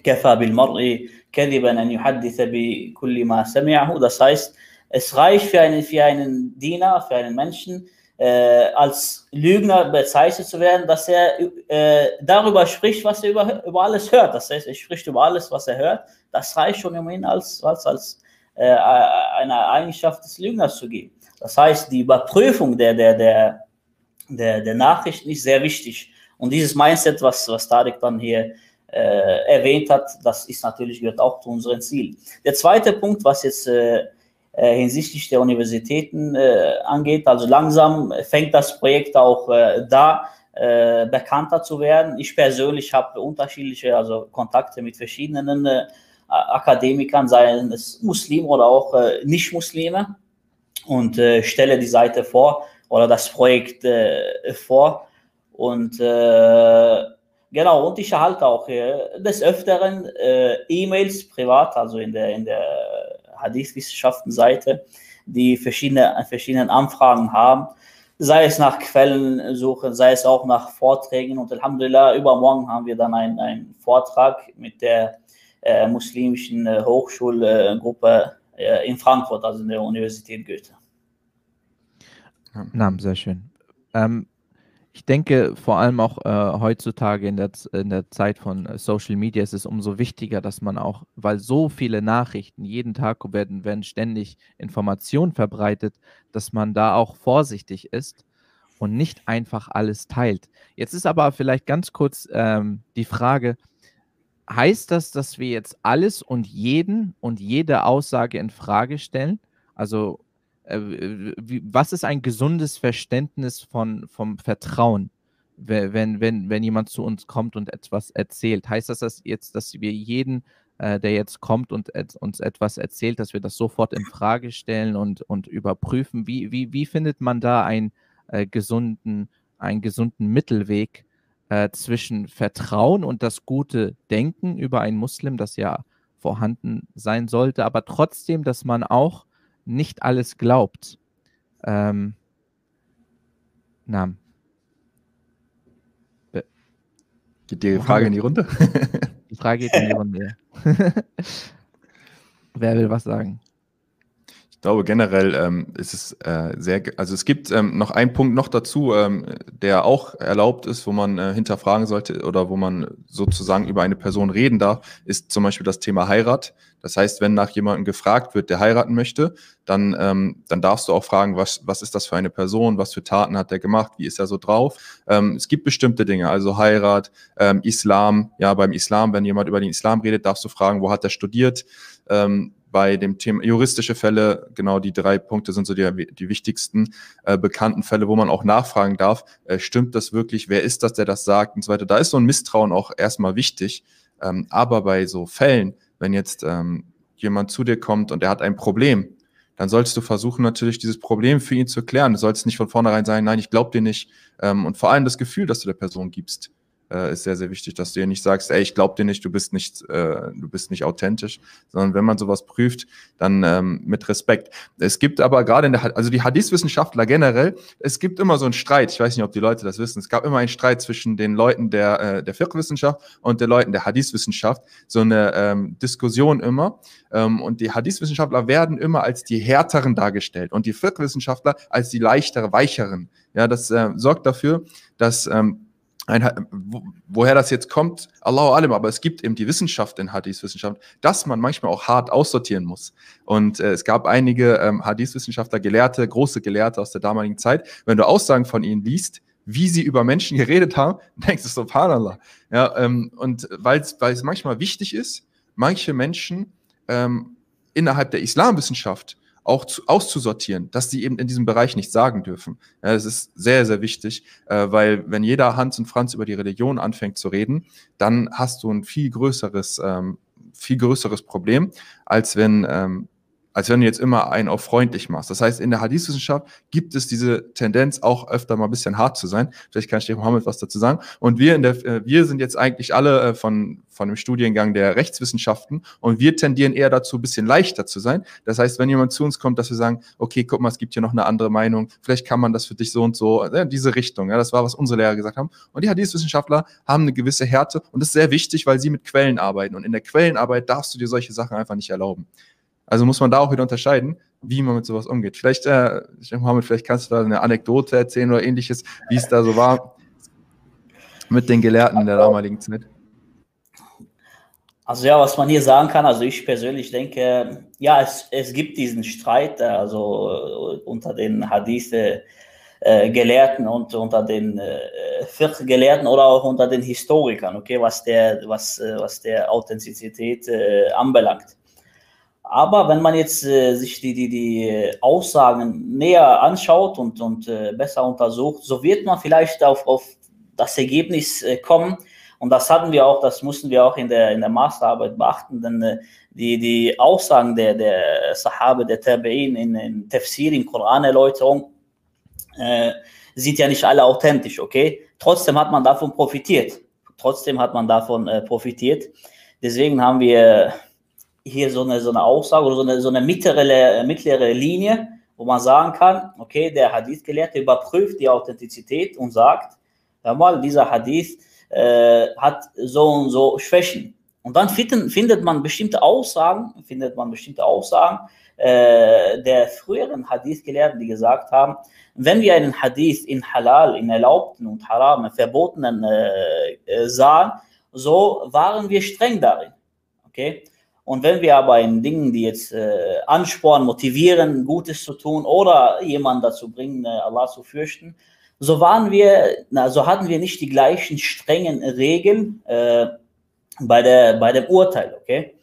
Speaker 3: كفى بالمرء كذبا أن يحدث بكل ما سمعه. Das heißt, es reicht für einen, für einen Diener, für einen Menschen, äh, als Lügner bezeichnet zu werden, dass er äh, darüber spricht, was er über, über alles hört. Das heißt, er spricht über alles, was er hört. Das reicht schon, ihn als, als, als äh, eine Eigenschaft des Lügners zu geben. Das heißt, die Überprüfung der, der, der, der, der Nachrichten ist sehr wichtig. Und dieses Mindset, was, was Tarek dann hier äh, erwähnt hat, das ist natürlich gehört auch zu unseren Zielen. Der zweite Punkt, was jetzt äh, hinsichtlich der Universitäten äh, angeht. Also langsam fängt das Projekt auch äh, da äh, bekannter zu werden. Ich persönlich habe unterschiedliche also Kontakte mit verschiedenen äh, Akademikern, seien es Muslime oder auch äh, Nicht-Muslime, und äh, stelle die Seite vor oder das Projekt äh, vor. Und äh, genau, und ich erhalte auch des Öfteren E-Mails privat, also in der, in der Hadith-Wissenschaften-Seite, die verschiedene, verschiedene Anfragen haben sei es nach Quellen suchen, sei es auch nach Vorträgen. Und Alhamdulillah, übermorgen haben wir dann einen, einen Vortrag mit der äh, muslimischen äh, Hochschulgruppe äh, in Frankfurt, also in der Universität Goethe.
Speaker 1: Na, sehr schön. Ähm, ich denke, vor allem auch äh, heutzutage in der, in der Zeit von äh, Social Media ist es umso wichtiger, dass man auch, weil so viele Nachrichten jeden Tag werden, werden ständig Informationen verbreitet, dass man da auch vorsichtig ist und nicht einfach alles teilt. Jetzt ist aber vielleicht ganz kurz ähm, die Frage, heißt das, dass wir jetzt alles und jeden und jede Aussage in Frage stellen? Also was ist ein gesundes Verständnis von, vom Vertrauen, wenn, wenn, wenn jemand zu uns kommt und etwas erzählt? Heißt das, dass jetzt, dass wir jeden, äh, der jetzt kommt und uns etwas erzählt, dass wir das sofort in Frage stellen und, und überprüfen? Wie, wie, wie findet man da einen äh, gesunden, einen gesunden Mittelweg äh, zwischen Vertrauen und das gute Denken über einen Muslim, das ja vorhanden sein sollte, aber trotzdem, dass man auch nicht alles glaubt. Ähm, na.
Speaker 4: Geht die Frage in die Runde?
Speaker 1: die Frage geht in die Runde. Wer will was sagen?
Speaker 4: Ich glaube generell ähm, ist es äh, sehr, also es gibt ähm, noch einen Punkt noch dazu, ähm, der auch erlaubt ist, wo man äh, hinterfragen sollte oder wo man sozusagen über eine Person reden darf, ist zum Beispiel das Thema Heirat. Das heißt, wenn nach jemandem gefragt wird, der heiraten möchte, dann, ähm, dann darfst du auch fragen, was, was ist das für eine Person, was für Taten hat er gemacht, wie ist er so drauf. Ähm, es gibt bestimmte Dinge, also Heirat, ähm, Islam, ja, beim Islam, wenn jemand über den Islam redet, darfst du fragen, wo hat er studiert. Ähm, bei dem Thema juristische Fälle, genau die drei Punkte sind so die, die wichtigsten äh, bekannten Fälle, wo man auch nachfragen darf, äh, stimmt das wirklich, wer ist das, der das sagt und so weiter. Da ist so ein Misstrauen auch erstmal wichtig. Ähm, aber bei so Fällen, wenn jetzt ähm, jemand zu dir kommt und er hat ein Problem, dann solltest du versuchen, natürlich dieses Problem für ihn zu klären. Du sollst nicht von vornherein sagen, nein, ich glaube dir nicht. Ähm, und vor allem das Gefühl, das du der Person gibst äh, ist sehr, sehr wichtig, dass du ihr nicht sagst, ey, ich glaube dir nicht, du bist nicht, äh, du bist nicht authentisch, sondern wenn man sowas prüft, dann ähm, mit Respekt. Es gibt aber gerade in der, also die Hadith-Wissenschaftler generell, es gibt immer so einen Streit, ich weiß nicht, ob die Leute das wissen, es gab immer einen Streit zwischen den Leuten der, äh, der Fiqh-Wissenschaft und den Leuten der Hadith-Wissenschaft, so eine ähm, Diskussion immer. Ähm, und die Hadith-Wissenschaftler werden immer als die härteren dargestellt und die Fiqh-Wissenschaftler als die leichtere, weicheren. Ja, das äh, sorgt dafür, dass ähm, ein, woher das jetzt kommt, Allahu alim, aber es gibt eben die Wissenschaft in Hadith-Wissenschaft, dass man manchmal auch hart aussortieren muss. Und äh, es gab einige ähm, Hadith-Wissenschaftler, Gelehrte, große Gelehrte aus der damaligen Zeit. Wenn du Aussagen von ihnen liest, wie sie über Menschen geredet haben, denkst du, subhanallah. Ja, ähm, und weil es manchmal wichtig ist, manche Menschen ähm, innerhalb der Islamwissenschaft auch zu, auszusortieren, dass sie eben in diesem Bereich nicht sagen dürfen. Ja, das ist sehr, sehr wichtig, äh, weil wenn jeder Hans und Franz über die Religion anfängt zu reden, dann hast du ein viel größeres, ähm, viel größeres Problem, als wenn ähm, als wenn du jetzt immer einen auf freundlich machst. Das heißt, in der Hadith-Wissenschaft gibt es diese Tendenz, auch öfter mal ein bisschen hart zu sein. Vielleicht kann Sheikh Mohammed was dazu sagen. Und wir in der, äh, wir sind jetzt eigentlich alle äh, von, von dem Studiengang der Rechtswissenschaften und wir tendieren eher dazu, ein bisschen leichter zu sein. Das heißt, wenn jemand zu uns kommt, dass wir sagen, okay, guck mal, es gibt hier noch eine andere Meinung, vielleicht kann man das für dich so und so, ja, diese Richtung. Ja, das war, was unsere Lehrer gesagt haben. Und die Hadith-Wissenschaftler haben eine gewisse Härte und das ist sehr wichtig, weil sie mit Quellen arbeiten. Und in der Quellenarbeit darfst du dir solche Sachen einfach nicht erlauben. Also muss man da auch wieder unterscheiden, wie man mit sowas umgeht. Vielleicht, äh, Mohammed, vielleicht kannst du da eine Anekdote erzählen oder ähnliches, wie es da so war mit den Gelehrten in der damaligen Zeit.
Speaker 3: Also ja, was man hier sagen kann, also ich persönlich denke, ja, es, es gibt diesen Streit, äh, also äh, unter den Hadith äh, Gelehrten und unter den äh, Gelehrten oder auch unter den Historikern, okay, was der, was, was der Authentizität anbelangt. Aber wenn man jetzt äh, sich die, die, die Aussagen näher anschaut und, und äh, besser untersucht, so wird man vielleicht auf, auf das Ergebnis äh, kommen. Und das hatten wir auch, das mussten wir auch in der, in der Masterarbeit beachten, denn äh, die, die Aussagen der, der Sahabe, der Tabi'in in, in Tafsir, in Koranerläuterung, äh, sind ja nicht alle authentisch, okay? Trotzdem hat man davon profitiert. Trotzdem hat man davon äh, profitiert. Deswegen haben wir hier so eine, so eine Aussage oder so eine, so eine mittlere, mittlere Linie, wo man sagen kann, okay, der Hadith-Gelehrte überprüft die Authentizität und sagt, hör mal, dieser Hadith äh, hat so und so Schwächen. Und dann finden, findet man bestimmte Aussagen, findet man bestimmte Aussagen äh, der früheren Hadith-Gelehrten, die gesagt haben, wenn wir einen Hadith in Halal, in erlaubten und haram, verbotenen äh, äh, sahen, so waren wir streng darin. Okay? Und wenn wir aber in Dingen, die jetzt äh, anspornen, motivieren, Gutes zu tun oder jemanden dazu bringen, äh, Allah zu fürchten, so waren wir, na, so hatten wir nicht die gleichen strengen Regeln äh, bei, der, bei dem Urteil, okay?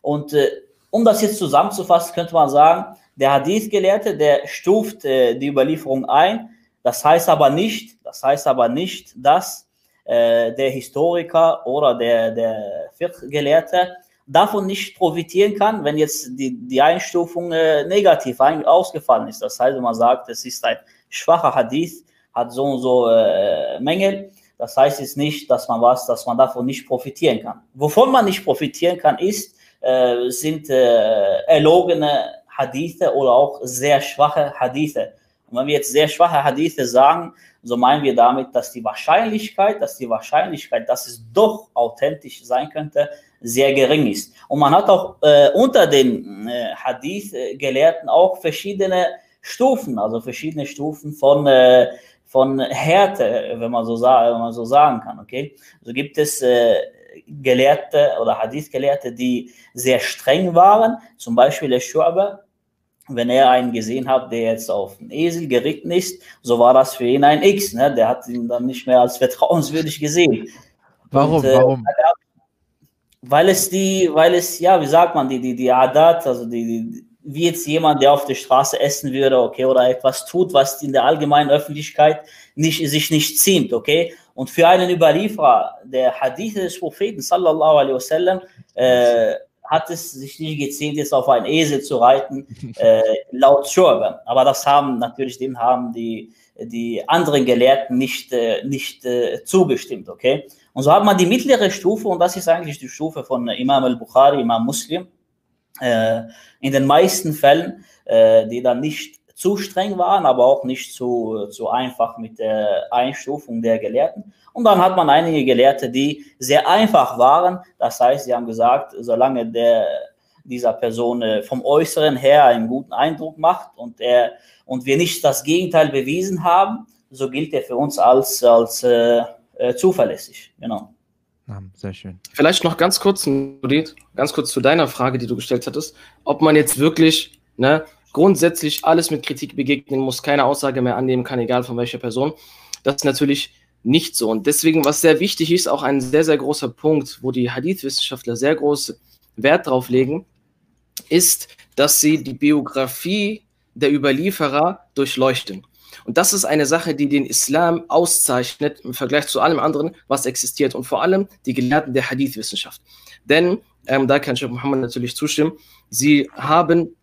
Speaker 3: Und äh, um das jetzt zusammenzufassen, könnte man sagen, der Hadith-Gelehrte, der stuft äh, die Überlieferung ein. Das heißt aber nicht, das heißt aber nicht, dass äh, der Historiker oder der, der Fiqh-Gelehrte davon nicht profitieren kann, wenn jetzt die, die Einstufung äh, negativ ausgefallen ist. Das heißt, wenn man sagt, es ist ein schwacher Hadith, hat so und so äh, Mängel. Das heißt jetzt nicht, dass man was, dass man davon nicht profitieren kann. Wovon man nicht profitieren kann, ist, äh, sind äh, erlogene Hadithe oder auch sehr schwache Hadithe. Und wenn wir jetzt sehr schwache Hadithe sagen, so meinen wir damit, dass die Wahrscheinlichkeit, dass die Wahrscheinlichkeit, dass es doch authentisch sein könnte, sehr gering ist. Und man hat auch äh, unter den äh, Hadith-Gelehrten auch verschiedene Stufen, also verschiedene Stufen von äh, von Härte, wenn man so, wenn man so sagen kann. Okay? So gibt es äh, Gelehrte oder Hadith-Gelehrte, die sehr streng waren, zum Beispiel der Schu'aba, wenn er einen gesehen hat, der jetzt auf einen Esel geritten ist, so war das für ihn ein X. Ne? Der hat ihn dann nicht mehr als vertrauenswürdig gesehen.
Speaker 1: Warum? Und, äh, warum?
Speaker 3: Weil es die, weil es, ja, wie sagt man, die, die, die Adat, also die, die wie jetzt jemand, der auf der Straße essen würde, okay, oder etwas tut, was in der allgemeinen Öffentlichkeit nicht, sich nicht ziemt, okay. Und für einen Überlieferer der Hadith des Propheten, sallallahu alaihi wasallam, äh, hat es sich nicht gezählt, jetzt auf einen Esel zu reiten, äh, laut Schurbe. Aber das haben natürlich, dem haben die, die anderen Gelehrten nicht, äh, nicht äh, zugestimmt, okay. Und so hat man die mittlere Stufe, und das ist eigentlich die Stufe von Imam al-Bukhari, Imam Muslim, äh, in den meisten Fällen, äh, die dann nicht zu streng waren, aber auch nicht zu, zu einfach mit der Einstufung der Gelehrten. Und dann hat man einige Gelehrte, die sehr einfach waren. Das heißt, sie haben gesagt, solange der, dieser Person äh, vom Äußeren her einen guten Eindruck macht und, er, und wir nicht das Gegenteil bewiesen haben, so gilt er für uns als, als äh, äh, zuverlässig. Genau.
Speaker 2: Sehr schön. Vielleicht noch ganz kurz, Nurit, ganz kurz zu deiner Frage, die du gestellt hattest, ob man jetzt wirklich ne, grundsätzlich alles mit Kritik begegnen muss, keine Aussage mehr annehmen kann, egal von welcher Person. Das ist natürlich nicht so. Und deswegen, was sehr wichtig ist, auch ein sehr, sehr großer Punkt, wo die Hadith-Wissenschaftler sehr großen Wert drauf legen, ist, dass sie die Biografie der Überlieferer durchleuchten. Und das ist eine Sache, die den Islam auszeichnet im Vergleich zu allem anderen, was existiert. Und vor allem die Gelehrten der Hadith-Wissenschaft. Denn, ähm, da kann Sheikh Muhammad natürlich zustimmen, sie haben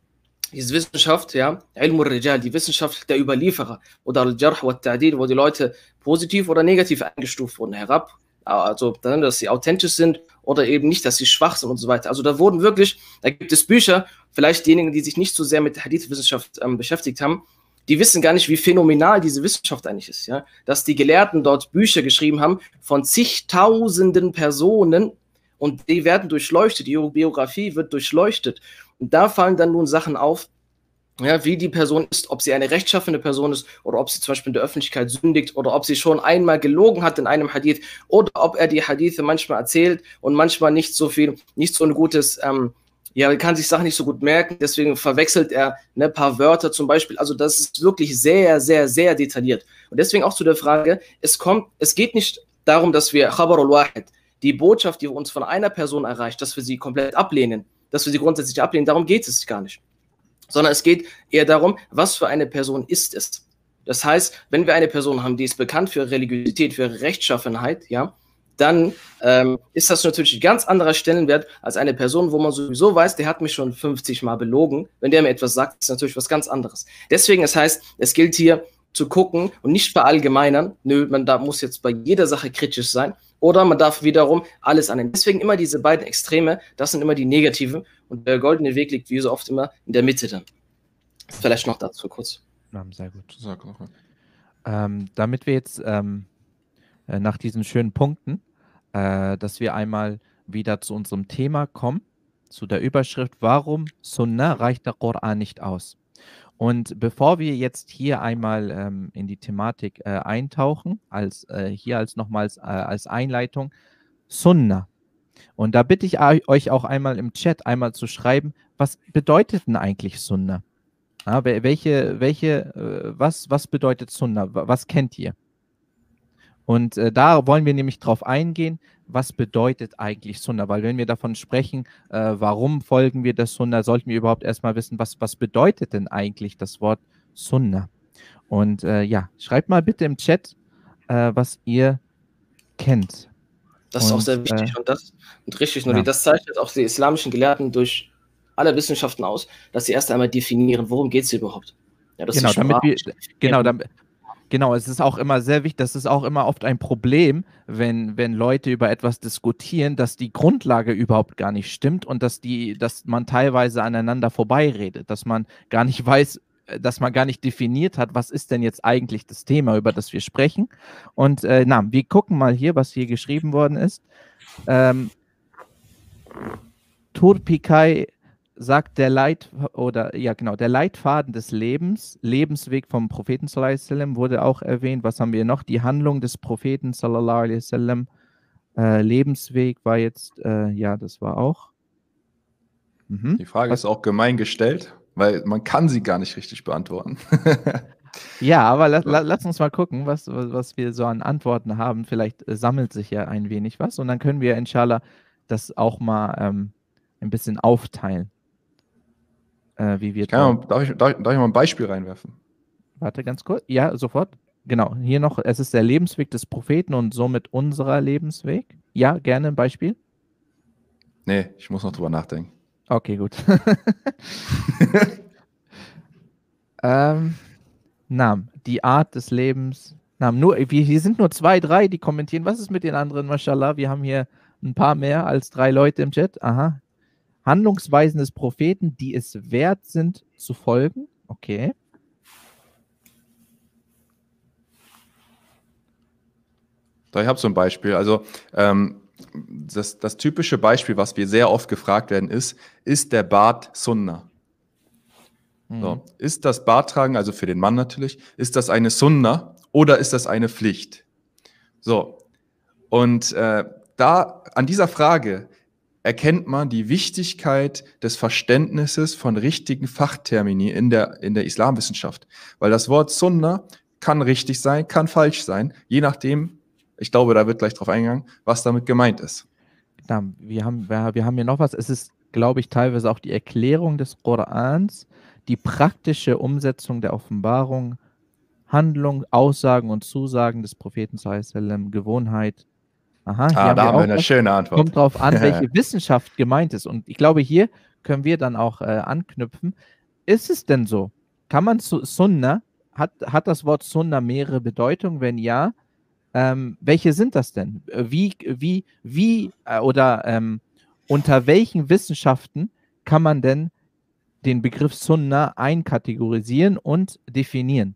Speaker 2: diese Wissenschaft, ja, Ilm rijal die Wissenschaft der Überlieferer oder Al-Jarh wa Ta'dil, wo die Leute positiv oder negativ eingestuft wurden, herab, also dass sie authentisch sind oder eben nicht, dass sie schwach sind und so weiter. Also da wurden wirklich, da gibt es Bücher, vielleicht diejenigen, die sich nicht so sehr mit Hadith-Wissenschaft ähm, beschäftigt haben, die wissen gar nicht, wie phänomenal diese Wissenschaft eigentlich ist, ja. Dass die Gelehrten dort Bücher geschrieben haben von zigtausenden Personen und die werden durchleuchtet, die Biografie wird durchleuchtet. Und da fallen dann nun Sachen auf, ja, wie die Person ist, ob sie eine rechtschaffene Person ist oder ob sie zum Beispiel in der Öffentlichkeit sündigt oder ob sie schon einmal gelogen hat in einem Hadith oder ob er die Hadithe manchmal erzählt und manchmal nicht so viel, nicht so ein gutes ähm, ja, er kann sich Sachen nicht so gut merken, deswegen verwechselt er ne, ein paar Wörter zum Beispiel. Also das ist wirklich sehr, sehr, sehr detailliert. Und deswegen auch zu der Frage, es kommt, es geht nicht darum, dass wir Khabarul Wahid, die Botschaft, die uns von einer Person erreicht, dass wir sie komplett ablehnen, dass wir sie grundsätzlich ablehnen, darum geht es gar nicht. Sondern es geht eher darum, was für eine Person ist es. Das heißt, wenn wir eine Person haben, die ist bekannt für Religiosität, für Rechtschaffenheit, ja, dann ähm, ist das natürlich ein ganz anderer Stellenwert als eine Person, wo man sowieso weiß, der hat mich schon 50 Mal belogen. Wenn der mir etwas sagt, ist natürlich was ganz anderes. Deswegen, es heißt, es gilt hier zu gucken und nicht verallgemeinern. Nö, man da muss jetzt bei jeder Sache kritisch sein. Oder man darf wiederum alles annehmen. Deswegen immer diese beiden Extreme, das sind immer die negativen. Und der goldene Weg liegt wie so oft immer in der Mitte dann. Vielleicht noch dazu kurz.
Speaker 1: Sehr gut. Ähm, damit wir jetzt ähm, äh, nach diesen schönen Punkten äh, dass wir einmal wieder zu unserem Thema kommen, zu der Überschrift, warum Sunnah reicht der Koran nicht aus? Und bevor wir jetzt hier einmal ähm, in die Thematik äh, eintauchen, als äh, hier als nochmals äh, als Einleitung, Sunnah. Und da bitte ich euch auch einmal im Chat einmal zu schreiben, was bedeutet denn eigentlich Sunnah? Ja, welche, welche, was, was bedeutet Sunnah? Was kennt ihr? Und äh, da wollen wir nämlich drauf eingehen, was bedeutet eigentlich Sunna? Weil wenn wir davon sprechen, äh, warum folgen wir das Sunna, sollten wir überhaupt erstmal wissen, was, was bedeutet denn eigentlich das Wort Sunna? Und äh, ja, schreibt mal bitte im Chat, äh, was ihr kennt.
Speaker 2: Das ist und, auch sehr wichtig äh, und das und richtig, nur ja. das zeichnet auch die islamischen Gelehrten durch alle Wissenschaften aus, dass sie erst einmal definieren, worum geht es überhaupt.
Speaker 1: Ja, genau, damit wir, genau, damit, Genau, es ist auch immer sehr wichtig, das ist auch immer oft ein Problem, wenn, wenn Leute über etwas diskutieren, dass die Grundlage überhaupt gar nicht stimmt und dass die, dass man teilweise aneinander vorbeiredet, dass man gar nicht weiß, äh, dass man gar nicht definiert hat, was ist denn jetzt eigentlich das Thema, über das wir sprechen. Und äh, na, wir gucken mal hier, was hier geschrieben worden ist. Ähm, Turpikai sagt der Leit oder ja genau, der Leitfaden des Lebens, Lebensweg vom Propheten sallam, wurde auch erwähnt. Was haben wir noch? Die Handlung des Propheten sallam, äh, Lebensweg war jetzt, äh, ja, das war auch.
Speaker 4: Mhm. Die Frage was? ist auch gemein gestellt, weil man kann sie gar nicht richtig beantworten.
Speaker 1: ja, aber la, la, lass uns mal gucken, was, was, was wir so an Antworten haben. Vielleicht äh, sammelt sich ja ein wenig was und dann können wir inshallah das auch mal ähm, ein bisschen aufteilen
Speaker 4: äh, wie wir. Ja, darf, ich, darf, darf ich mal ein Beispiel reinwerfen?
Speaker 1: Warte ganz kurz. Ja, sofort. Genau, hier noch, es ist der Lebensweg des Propheten und somit unserer Lebensweg. Ja, gerne ein Beispiel.
Speaker 4: Nee, ich muss noch drüber nachdenken.
Speaker 1: Okay, gut. ähm, na, die Art des Lebens. Na, nur, wir, hier sind nur zwei, drei, die kommentieren. Was ist mit den anderen, mashallah? Wir haben hier ein paar mehr als drei Leute im Chat. Aha, Handlungsweisen des Propheten, die es wert sind zu folgen. Okay.
Speaker 4: Da ich habe so ein Beispiel. Also ähm, das, das, typische Beispiel, was wir sehr oft gefragt werden, ist, ist der Bart Sunna? Mhm. So. Ist das Barttragen, also für den Mann natürlich, ist das eine Sunna oder ist das eine Pflicht? So. Und äh, da an dieser Frage erkennt man die Wichtigkeit des Verständnisses von richtigen Fachtermini in der, in der Islamwissenschaft. Weil das Wort Sunna kann richtig sein, kann falsch sein, je nachdem, ich glaube, da wird gleich drauf eingegangen, was damit gemeint ist.
Speaker 1: Ja, wir, haben, wir haben hier noch was. Es ist, glaube ich, teilweise auch die Erklärung des Korans, die praktische Umsetzung der Offenbarung, Handlung, Aussagen und Zusagen des Propheten, Gewohnheit,
Speaker 4: Aha, ah, haben da haben wir eine schöne Antwort.
Speaker 1: Kommt darauf an, welche Wissenschaft gemeint ist. Und ich glaube, hier können wir dann auch äh, anknüpfen. Ist es denn so? Kann man zu Sunna, hat, hat das Wort Sunna mehrere Bedeutungen? Wenn ja, ähm, welche sind das denn? Wie, wie, wie äh, oder ähm, unter welchen Wissenschaften kann man denn den Begriff Sunna einkategorisieren und definieren?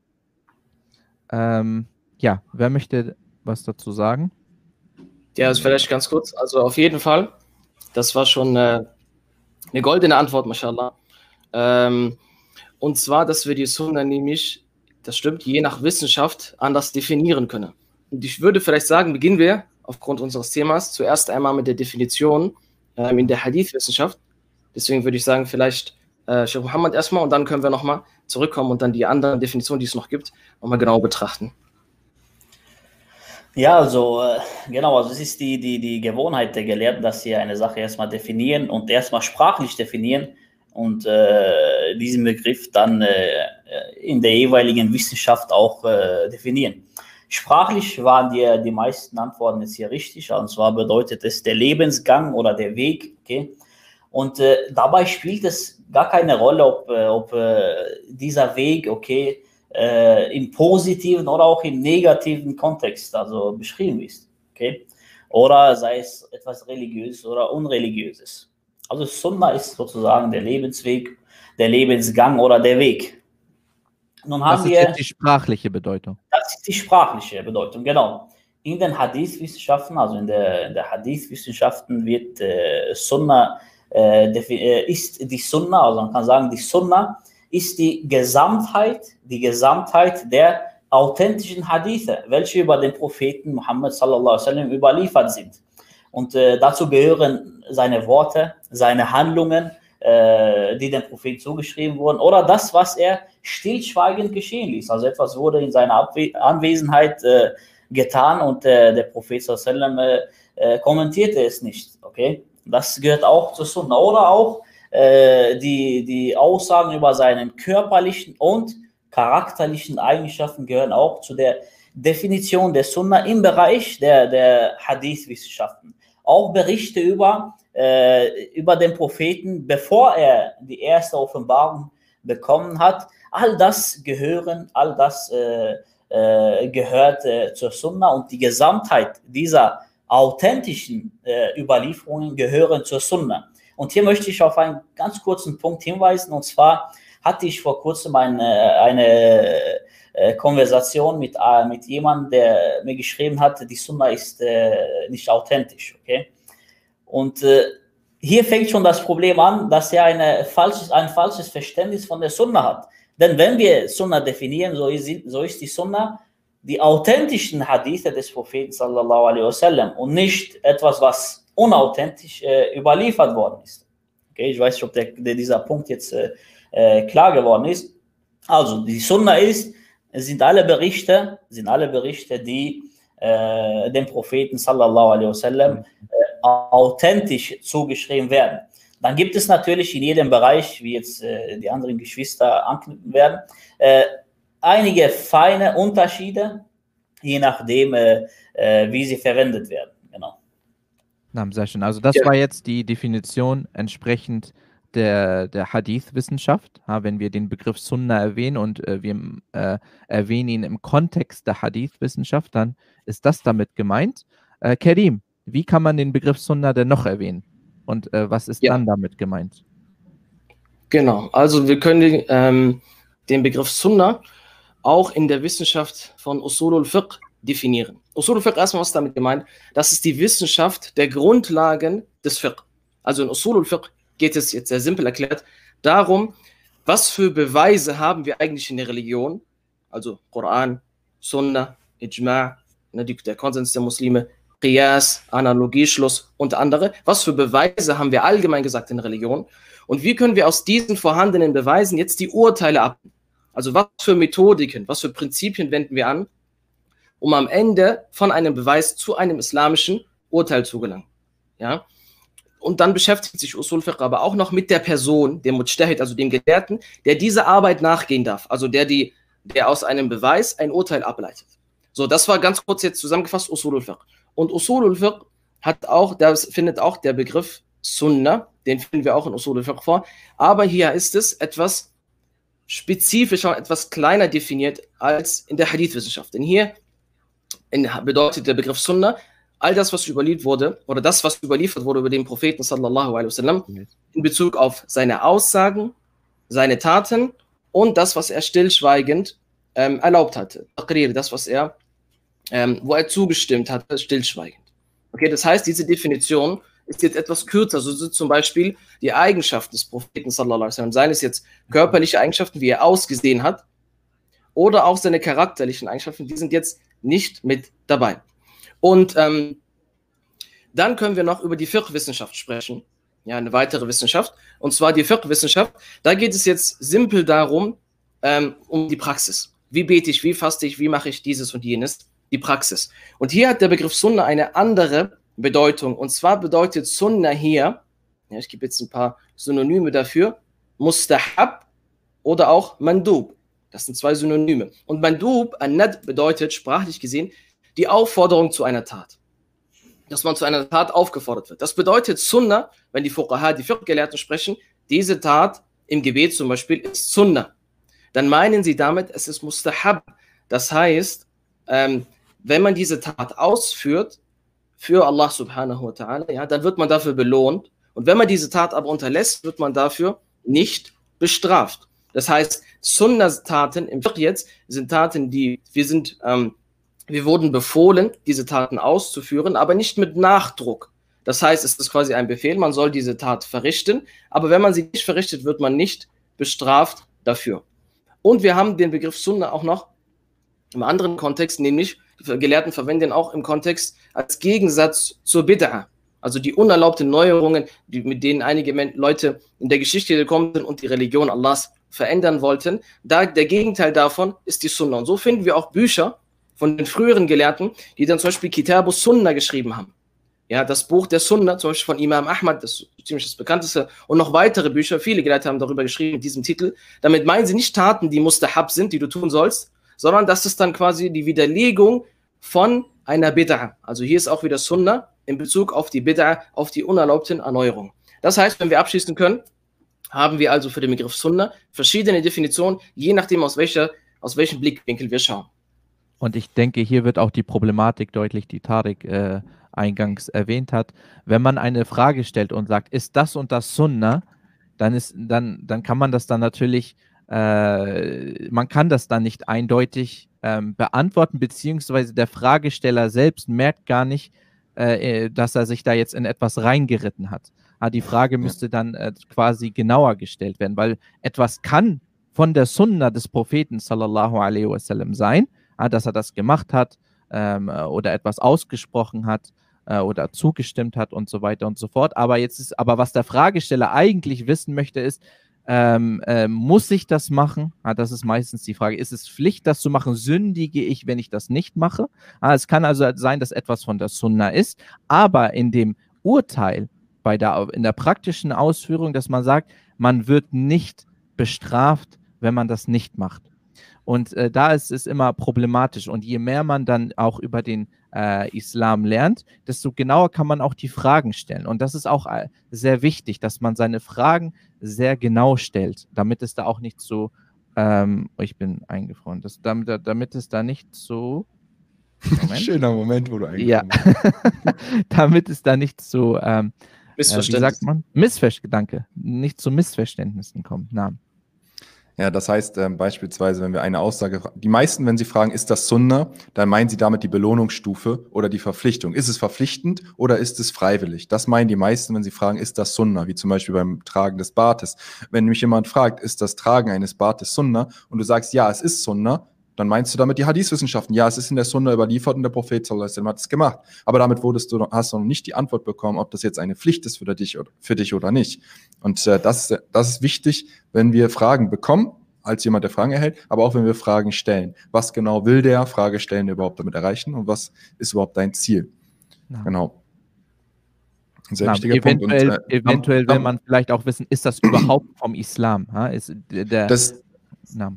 Speaker 1: Ähm, ja, wer möchte was dazu sagen?
Speaker 2: Ja, das vielleicht ganz kurz. Also auf jeden Fall, das war schon äh, eine goldene Antwort, mashallah. Ähm, und zwar, dass wir die Sunna nämlich, das stimmt, je nach Wissenschaft anders definieren können. Und ich würde vielleicht sagen, beginnen wir aufgrund unseres Themas zuerst einmal mit der Definition ähm, in der Hadith-Wissenschaft. Deswegen würde ich sagen, vielleicht äh, Sheikh Muhammad erstmal und dann können wir nochmal zurückkommen und dann die anderen Definitionen, die es noch gibt, nochmal genau betrachten.
Speaker 3: Ja, also äh, genau, also es ist die, die, die Gewohnheit der Gelehrten, dass sie eine Sache erstmal definieren und erstmal sprachlich definieren und äh, diesen Begriff dann äh, in der jeweiligen Wissenschaft auch äh, definieren. Sprachlich waren die, die meisten Antworten jetzt hier richtig. Und zwar bedeutet es der Lebensgang oder der Weg. Okay? Und äh, dabei spielt es gar keine Rolle, ob, äh, ob äh, dieser Weg, okay, äh, im positiven oder auch im negativen Kontext also beschrieben ist. Okay? Oder sei es etwas religiös oder unreligiöses. Also Sunna ist sozusagen der Lebensweg, der Lebensgang oder der Weg.
Speaker 1: Nun haben das ist wir, die sprachliche Bedeutung.
Speaker 3: Das ist die sprachliche Bedeutung, genau. In den Hadith-Wissenschaften, also in der, in der Hadith-Wissenschaften wird äh, Sunna, äh, äh, ist die Sunna, also man kann sagen, die Sunna ist die Gesamtheit, die Gesamtheit der authentischen Hadithe, welche über den Propheten Muhammad sallallahu alaihi wasallam überliefert sind. Und äh, dazu gehören seine Worte, seine Handlungen, äh, die dem Propheten zugeschrieben wurden, oder das, was er stillschweigend geschehen ließ. Also etwas wurde in seiner Abwe Anwesenheit äh, getan und äh, der Prophet sallam, äh, äh, kommentierte es nicht. Okay, das gehört auch zur Sunna. Oder auch äh, die, die Aussagen über seinen körperlichen und charakterlichen Eigenschaften gehören auch zu der Definition der Sunna im Bereich der, der Hadith-Wissenschaften auch Berichte über, äh, über den Propheten, bevor er die erste Offenbarung bekommen hat. All das gehören, all das äh, äh, gehört äh, zur Sunna und die Gesamtheit dieser authentischen äh, Überlieferungen gehören zur Sunna. Und hier möchte ich auf einen ganz kurzen Punkt hinweisen, und zwar hatte ich vor kurzem eine, eine äh, Konversation mit, äh, mit jemandem, der mir geschrieben hat, die Sunna ist äh, nicht authentisch. Okay? Und äh, hier fängt schon das Problem an, dass er eine falsches, ein falsches Verständnis von der Sunna hat. Denn wenn wir Sunna definieren, so ist, so ist die Sunna die authentischen Hadithe des Propheten sallallahu alaihi wasallam und nicht etwas, was unauthentisch äh, überliefert worden ist. Okay, ich weiß nicht, ob der, der dieser Punkt jetzt äh, äh, klar geworden ist. Also die Sunna ist es sind alle Berichte, sind alle Berichte, die äh, dem Propheten sallallahu alaihi wasallam äh, authentisch zugeschrieben werden. Dann gibt es natürlich in jedem Bereich, wie jetzt äh, die anderen Geschwister anknüpfen werden, einige feine Unterschiede, je nachdem, wie sie verwendet werden. Genau.
Speaker 1: Na, sehr schön. Also das ja. war jetzt die Definition entsprechend der, der Hadith-Wissenschaft, ja, wenn wir den Begriff Sunna erwähnen und äh, wir äh, erwähnen ihn im Kontext der Hadith-Wissenschaft, dann ist das damit gemeint. Äh, Kerim, wie kann man den Begriff Sunna denn noch erwähnen? Und äh, was ist ja. dann damit gemeint?
Speaker 2: Genau, also wir können ähm, den Begriff Sunna auch in der Wissenschaft von Usulul Fiqh definieren. Usulul Fiqh, erstmal was damit gemeint? Das ist die Wissenschaft der Grundlagen des Fiqh. Also in Usulul Fiqh geht es jetzt sehr simpel erklärt darum, was für Beweise haben wir eigentlich in der Religion, also Koran, Sunna, Ijma', ne, der Konsens der Muslime, Qiyas, Analogieschluss und andere. Was für Beweise haben wir allgemein gesagt in Religion? Und wie können wir aus diesen vorhandenen Beweisen jetzt die Urteile ab? Also was für Methodiken, was für Prinzipien wenden wir an, um am Ende von einem Beweis zu einem islamischen Urteil zu gelangen? Ja? Und dann beschäftigt sich Usul Fiqh aber auch noch mit der Person, dem Mujtahid, also dem Gelehrten, der diese Arbeit nachgehen darf, also der, die, der aus einem Beweis ein Urteil ableitet. So, das war ganz kurz jetzt zusammengefasst Usul Fiqh. Und Usul Fiqh hat auch, da findet auch der Begriff Sunna, den finden wir auch in Usul Fiqh vor, aber hier ist es etwas spezifischer, etwas kleiner definiert als in der Hadith-Wissenschaft. Denn hier bedeutet der Begriff Sunna all das, was überliefert wurde, oder das, was überliefert wurde über den Propheten sallallahu alaihi wasallam, in Bezug auf seine Aussagen, seine Taten und das, was er stillschweigend ähm, erlaubt hatte. Das, was er, ähm, wo er zugestimmt hatte, stillschweigend. Okay, das heißt, diese Definition ist jetzt etwas kürzer. So sind zum Beispiel die Eigenschaften des Propheten sallallahu alaihi wasallam, seien es jetzt körperliche Eigenschaften, wie er ausgesehen hat, oder auch seine charakterlichen Eigenschaften, die sind jetzt nicht mit dabei. Und ähm, dann können wir noch über die Fiqh-Wissenschaft sprechen. Ja, eine weitere Wissenschaft. Und zwar die Fiqh-Wissenschaft. Da geht es jetzt simpel darum, ähm, um die Praxis. Wie bete ich, wie faste ich, wie mache ich dieses und jenes? Die Praxis. Und hier hat der Begriff Sunna eine andere Bedeutung. Und zwar bedeutet Sunna hier, ja, ich gebe jetzt ein paar Synonyme dafür, Mustahab oder auch Mandub. Das sind zwei Synonyme. Und Mandub, An-Nad, bedeutet sprachlich gesehen die Aufforderung zu einer Tat. Dass man zu einer Tat aufgefordert wird. Das bedeutet Sunnah, wenn die Fuqaha, die Fiqh-Gelehrten sprechen, diese Tat im Gebet zum Beispiel ist Sunnah. Dann meinen sie damit, es ist Mustahab. Das heißt, ähm, wenn man diese Tat ausführt für Allah subhanahu wa ta'ala, ja, dann wird man dafür belohnt. Und wenn man diese Tat aber unterlässt, wird man dafür nicht bestraft. Das heißt, Sunnah-Taten im Fiqh jetzt sind Taten, die wir sind, ähm, wir wurden befohlen, diese Taten auszuführen, aber nicht mit Nachdruck. Das heißt, es ist quasi ein Befehl, man soll diese Tat verrichten, aber wenn man sie nicht verrichtet, wird man nicht bestraft dafür. Und wir haben den Begriff Sunnah auch noch im anderen Kontext, nämlich Gelehrten verwenden auch im Kontext als Gegensatz zur Bid'ah, also die unerlaubten Neuerungen, die, mit denen einige Leute in der Geschichte gekommen sind und die Religion Allahs verändern wollten. Da, der Gegenteil davon ist die Sunna. Und so finden wir auch Bücher von den früheren Gelehrten, die dann zum Beispiel Kitabu Sunna geschrieben haben. Ja, das Buch der Sunna, zum Beispiel von Imam Ahmad, das ist ziemlich das bekannteste, und noch weitere Bücher, viele Gelehrte haben darüber geschrieben mit diesem Titel. Damit meinen sie nicht Taten, die Mustahab sind, die du tun sollst, sondern das ist dann quasi die Widerlegung von einer Bid'ah. Also hier ist auch wieder Sunna in Bezug auf die Bid'ah, auf die unerlaubten Erneuerungen. Das heißt, wenn wir abschließen können, haben wir also für den Begriff Sunna verschiedene Definitionen, je nachdem aus, welcher, aus welchem Blickwinkel wir schauen.
Speaker 1: Und ich denke, hier wird auch die Problematik deutlich, die Tarek äh, eingangs erwähnt hat. Wenn man eine Frage stellt und sagt, ist das und das Sunna, dann, ist, dann, dann kann man das dann natürlich, äh, man kann das dann nicht eindeutig ähm, beantworten, beziehungsweise der Fragesteller selbst merkt gar nicht, äh, äh dass er sich da jetzt in etwas reingeritten hat. Aber ah, die Frage müsste dann äh, quasi genauer gestellt werden, weil etwas kann von der Sunna des Propheten sallallahu alaihi wasallam sein, ah, dass er das gemacht hat ähm, oder etwas ausgesprochen hat oder zugestimmt hat und so weiter und so fort. Aber jetzt ist, aber was der Fragesteller eigentlich wissen möchte, ist, ähm, äh, muss ich das machen? Ah, das ist meistens die Frage. Ist es Pflicht, das zu machen? Sündige ich, wenn ich das nicht mache? Ah, es kann also sein, dass etwas von der Sunna ist, aber in dem Urteil, bei der, in der praktischen Ausführung, dass man sagt, man wird nicht bestraft, wenn man das nicht macht. Und äh, da ist es immer problematisch. Und je mehr man dann auch über den äh, Islam lernt, desto genauer kann man auch die Fragen stellen. Und das ist auch äh, sehr wichtig, dass man seine Fragen sehr genau stellt, damit es da auch nicht so, ähm, oh, ich bin eingefroren, das, damit, damit es da nicht so.
Speaker 4: Moment. Schöner Moment, wo du
Speaker 1: eingefroren ja. bist. damit es da nicht so, ähm, äh, wie sagt man? Missverständnisse, nicht zu Missverständnissen kommt. Na,
Speaker 4: ja, das heißt ähm, beispielsweise, wenn wir eine Aussage, die meisten, wenn sie fragen, ist das Sunna, dann meinen sie damit die Belohnungsstufe oder die Verpflichtung. Ist es verpflichtend oder ist es freiwillig? Das meinen die meisten, wenn sie fragen, ist das Sunna, wie zum Beispiel beim Tragen des Bartes. Wenn mich jemand fragt, ist das Tragen eines Bartes Sunna und du sagst, ja, es ist Sunna, dann meinst du damit die Hadith-Wissenschaften. Ja, es ist in der Sunna überliefert und der Prophet sallallahu hat es gemacht. Aber damit wurdest du, hast du noch nicht die Antwort bekommen, ob das jetzt eine Pflicht ist für dich, für dich oder nicht. Und äh, das, das ist wichtig, wenn wir Fragen bekommen, als jemand, der Fragen erhält, aber auch wenn wir Fragen stellen. Was genau will der Frage stellen überhaupt damit erreichen und was ist überhaupt dein Ziel? Ja. Genau.
Speaker 1: Ein sehr Na, wichtiger eventuell, Punkt. Und, äh, eventuell will man vielleicht auch wissen, ist das überhaupt vom Islam? Ha? Ist der,
Speaker 4: das, na.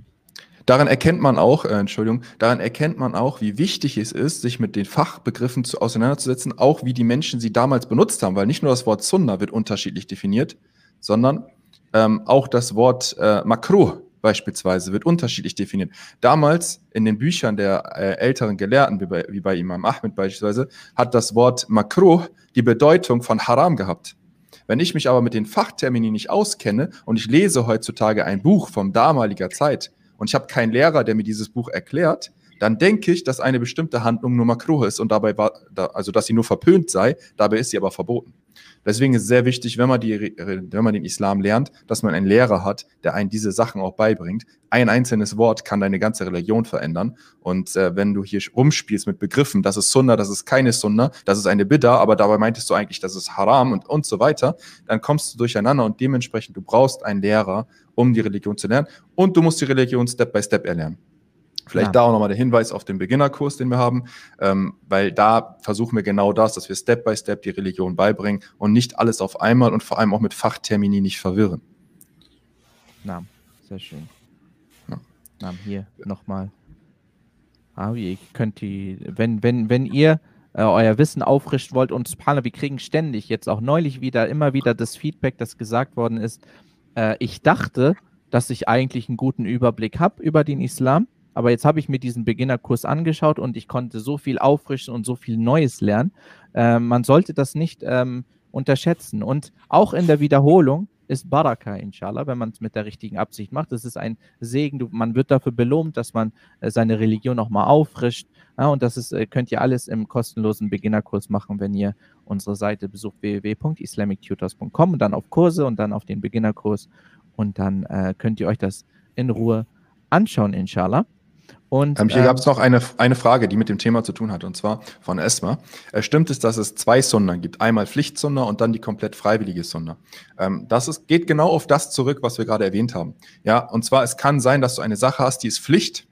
Speaker 4: Daran erkennt man auch, äh, Entschuldigung, daran erkennt man auch, wie wichtig es ist, sich mit den Fachbegriffen zu, auseinanderzusetzen, auch wie die Menschen sie damals benutzt haben, weil nicht nur das Wort Sunna wird unterschiedlich definiert, sondern ähm, auch das Wort äh, Makruh beispielsweise wird unterschiedlich definiert. Damals in den Büchern der äh, älteren Gelehrten, wie bei, wie bei Imam Ahmed beispielsweise, hat das Wort Makruh die Bedeutung von Haram gehabt. Wenn ich mich aber mit den Fachtermini nicht auskenne und ich lese heutzutage ein Buch von damaliger Zeit, und ich habe keinen Lehrer, der mir dieses Buch erklärt, dann denke ich, dass eine bestimmte Handlung nur Makruh ist und dabei war, also dass sie nur verpönt sei, dabei ist sie aber verboten. Deswegen ist es sehr wichtig, wenn man, die, wenn man den Islam lernt, dass man einen Lehrer hat, der einen diese Sachen auch beibringt. Ein einzelnes Wort kann deine ganze Religion verändern. Und äh, wenn du hier rumspielst mit Begriffen, das ist Sunna, das ist keine Sunna, das ist eine Bidda, aber dabei meintest du eigentlich, das ist Haram und, und so weiter, dann kommst du durcheinander und dementsprechend, du brauchst einen Lehrer, um die Religion zu lernen. Und du musst die Religion Step by Step erlernen. Vielleicht ja. da auch nochmal der Hinweis auf den Beginnerkurs, den wir haben, ähm, weil da versuchen wir genau das, dass wir Step by Step die Religion beibringen und nicht alles auf einmal und vor allem auch mit Fachtermini nicht verwirren.
Speaker 1: Na, sehr schön.
Speaker 4: Ja.
Speaker 1: Na, hier nochmal. Ah, ihr könnt die, wenn, wenn, wenn ihr äh, euer Wissen auffrischen wollt und Subhanallah, wir kriegen ständig, jetzt auch neulich wieder, immer wieder das Feedback, das gesagt worden ist, äh, ich dachte, dass ich eigentlich einen guten Überblick habe über den Islam, aber jetzt habe ich mir diesen Beginnerkurs angeschaut und ich konnte so viel auffrischen und so viel Neues lernen. Äh, man sollte das nicht ähm, unterschätzen. Und auch in der Wiederholung ist Baraka, inshallah, wenn man es mit der richtigen Absicht macht. Es ist ein Segen, du, man wird dafür belohnt, dass man äh, seine Religion nochmal auffrischt. Ja, und das ist, äh, könnt ihr alles im kostenlosen Beginnerkurs machen, wenn ihr unsere Seite besucht www.islamictutors.com und dann auf Kurse und dann auf den Beginnerkurs und dann äh, könnt ihr euch das in Ruhe anschauen, inshallah.
Speaker 4: Und, ähm, hier ähm, gab es noch eine, eine Frage, die mit dem Thema zu tun hat, und zwar von Esma. Äh, stimmt es, dass es zwei Sunna gibt? Einmal Pflichtsunna und dann die komplett freiwillige Sunna. Ähm, das ist, geht genau auf das zurück, was wir gerade erwähnt haben. Ja, und zwar, es kann sein, dass du eine Sache hast, die ist Pflicht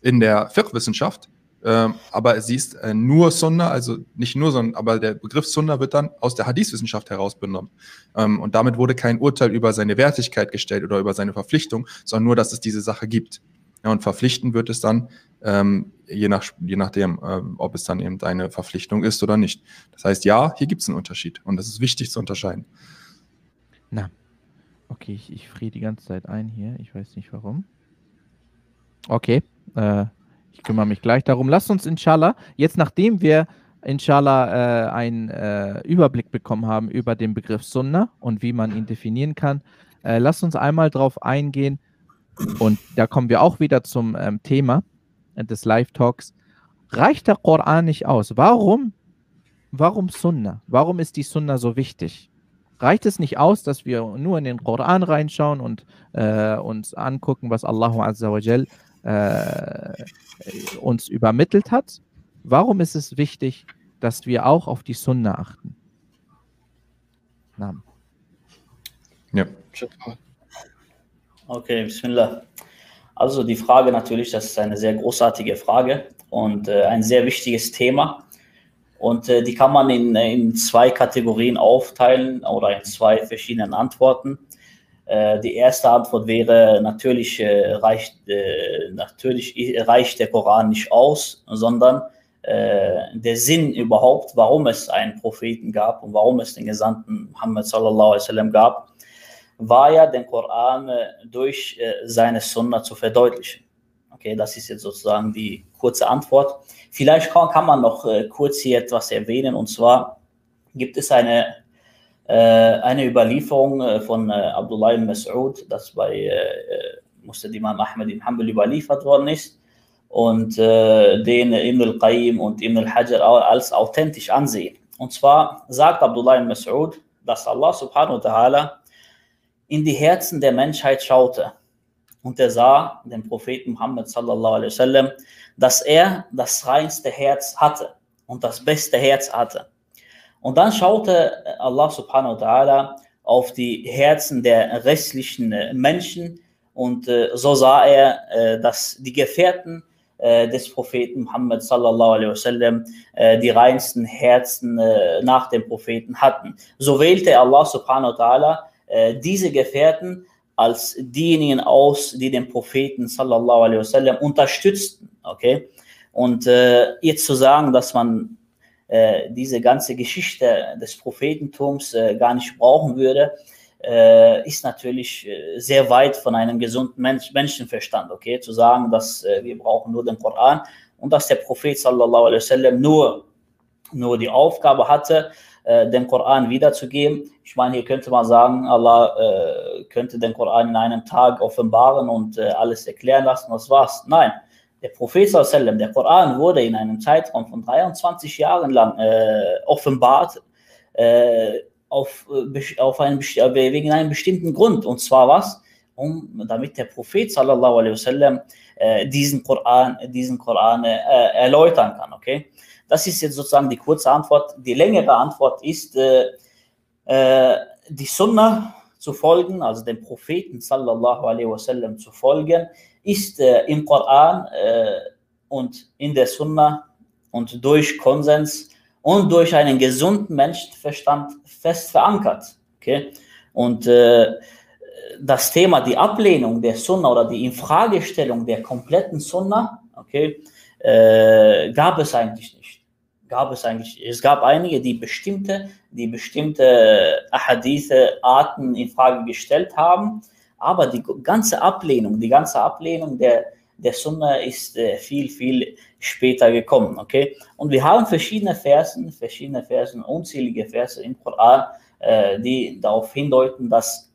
Speaker 4: in der Fiqh-Wissenschaft, ähm, aber sie ist äh, nur Sunna, also nicht nur, sondern aber der Begriff Sunna wird dann aus der Hadith-Wissenschaft herausgenommen. Ähm, und damit wurde kein Urteil über seine Wertigkeit gestellt oder über seine Verpflichtung, sondern nur, dass es diese Sache gibt. Ja, und verpflichten wird es dann, ähm, je, nach, je nachdem, äh, ob es dann eben eine Verpflichtung ist oder nicht. Das heißt, ja, hier gibt es einen Unterschied und das ist wichtig zu unterscheiden.
Speaker 1: Na, okay, ich, ich friere die ganze Zeit ein hier. Ich weiß nicht warum. Okay, äh, ich kümmere mich gleich darum. Lasst uns inshallah, jetzt nachdem wir inshallah äh, einen äh, Überblick bekommen haben über den Begriff Sunna und wie man ihn definieren kann, äh, lasst uns einmal darauf eingehen, und da kommen wir auch wieder zum ähm, Thema des Live-Talks. Reicht der Koran nicht aus? Warum? Warum Sunna? Warum ist die Sunna so wichtig? Reicht es nicht aus, dass wir nur in den Koran reinschauen und äh, uns angucken, was Allah Azza wa Jal, äh, uns übermittelt hat? Warum ist es wichtig, dass wir auch auf die Sunna achten?
Speaker 3: Namen. Ja. Okay, Bismillah. Also die Frage natürlich, das ist eine sehr großartige Frage und äh, ein sehr wichtiges Thema. Und äh, die kann man in, in zwei Kategorien aufteilen oder in zwei verschiedenen Antworten. Äh, die erste Antwort wäre, natürlich, äh, reicht, äh, natürlich reicht der Koran nicht aus, sondern äh, der Sinn überhaupt, warum es einen Propheten gab und warum es den Gesandten Muhammad sallallahu alaihi wasallam gab, war ja, den Koran äh, durch äh, seine Sunna zu verdeutlichen. Okay, das ist jetzt sozusagen die kurze Antwort. Vielleicht kann, kann man noch äh, kurz hier etwas erwähnen, und zwar gibt es eine, eine Überlieferung von Abdullah ibn Mas'ud, das bei Muslim Imam Ahmed im Hanbal überliefert worden ist und den Ibn al-Qayyim und Ibn al-Hajar als authentisch ansehen. Und zwar sagt Abdullah ibn Mas'ud, dass Allah subhanahu wa ta'ala in die Herzen der Menschheit schaute und er sah den Propheten Muhammad sallallahu alaihi wasallam, dass er das reinste Herz hatte und das beste Herz hatte. Und dann schaute Allah subhanahu wa ta'ala auf die Herzen der restlichen Menschen und äh, so sah er, äh, dass die Gefährten äh, des Propheten Muhammad sallallahu alaihi wasallam äh, die reinsten Herzen äh, nach dem Propheten hatten. So wählte Allah subhanahu wa ta'ala äh, diese Gefährten als diejenigen aus, die den Propheten sallallahu alaihi wasallam unterstützten. Okay? Und äh, jetzt zu sagen, dass man äh, diese ganze Geschichte des Prophetentums äh, gar nicht brauchen würde, äh, ist natürlich äh, sehr weit von einem gesunden Mensch Menschenverstand. Okay? Zu sagen, dass wir brauchen nur den Koran und dass der Prophet sallallahu alaihi wasallam nur, nur die Aufgabe hatte, äh, den Koran wiederzugeben. Ich meine, hier könnte man sagen, Allah äh, könnte den Koran in einem Tag offenbaren und äh, alles erklären lassen, was war's. Nein, der Prophet der Koran wurde in einem Zeitraum von 23 Jahren lang äh, offenbart äh, auf, auf einen, wegen einem bestimmten Grund. Und zwar was? Um, damit der Prophet sallallahu alaihi wasallam diesen Koran, diesen Koran erläutern kann. Okay? Das ist jetzt sozusagen die kurze Antwort. Die längere Antwort ist, äh, äh, die Sunna zu folgen, also dem Propheten sallallahu alaihi wasallam zu folgen, ist äh, im Koran äh, und in der Sunna und durch Konsens und durch einen gesunden Menschenverstand fest verankert. Okay? Und äh, das Thema, die Ablehnung der Sunna oder die Infragestellung der kompletten Sunna, okay, äh, gab es eigentlich nicht. Gab es eigentlich. Es gab einige, die bestimmte, die bestimmte Ahadithe, Arten in Frage gestellt haben, aber die ganze Ablehnung, die ganze Ablehnung der, der Sunna ist äh, viel, viel später gekommen, okay? Und wir haben verschiedene Versen, verschiedene Versen, unzählige Verse im Koran, äh, die darauf hindeuten, dass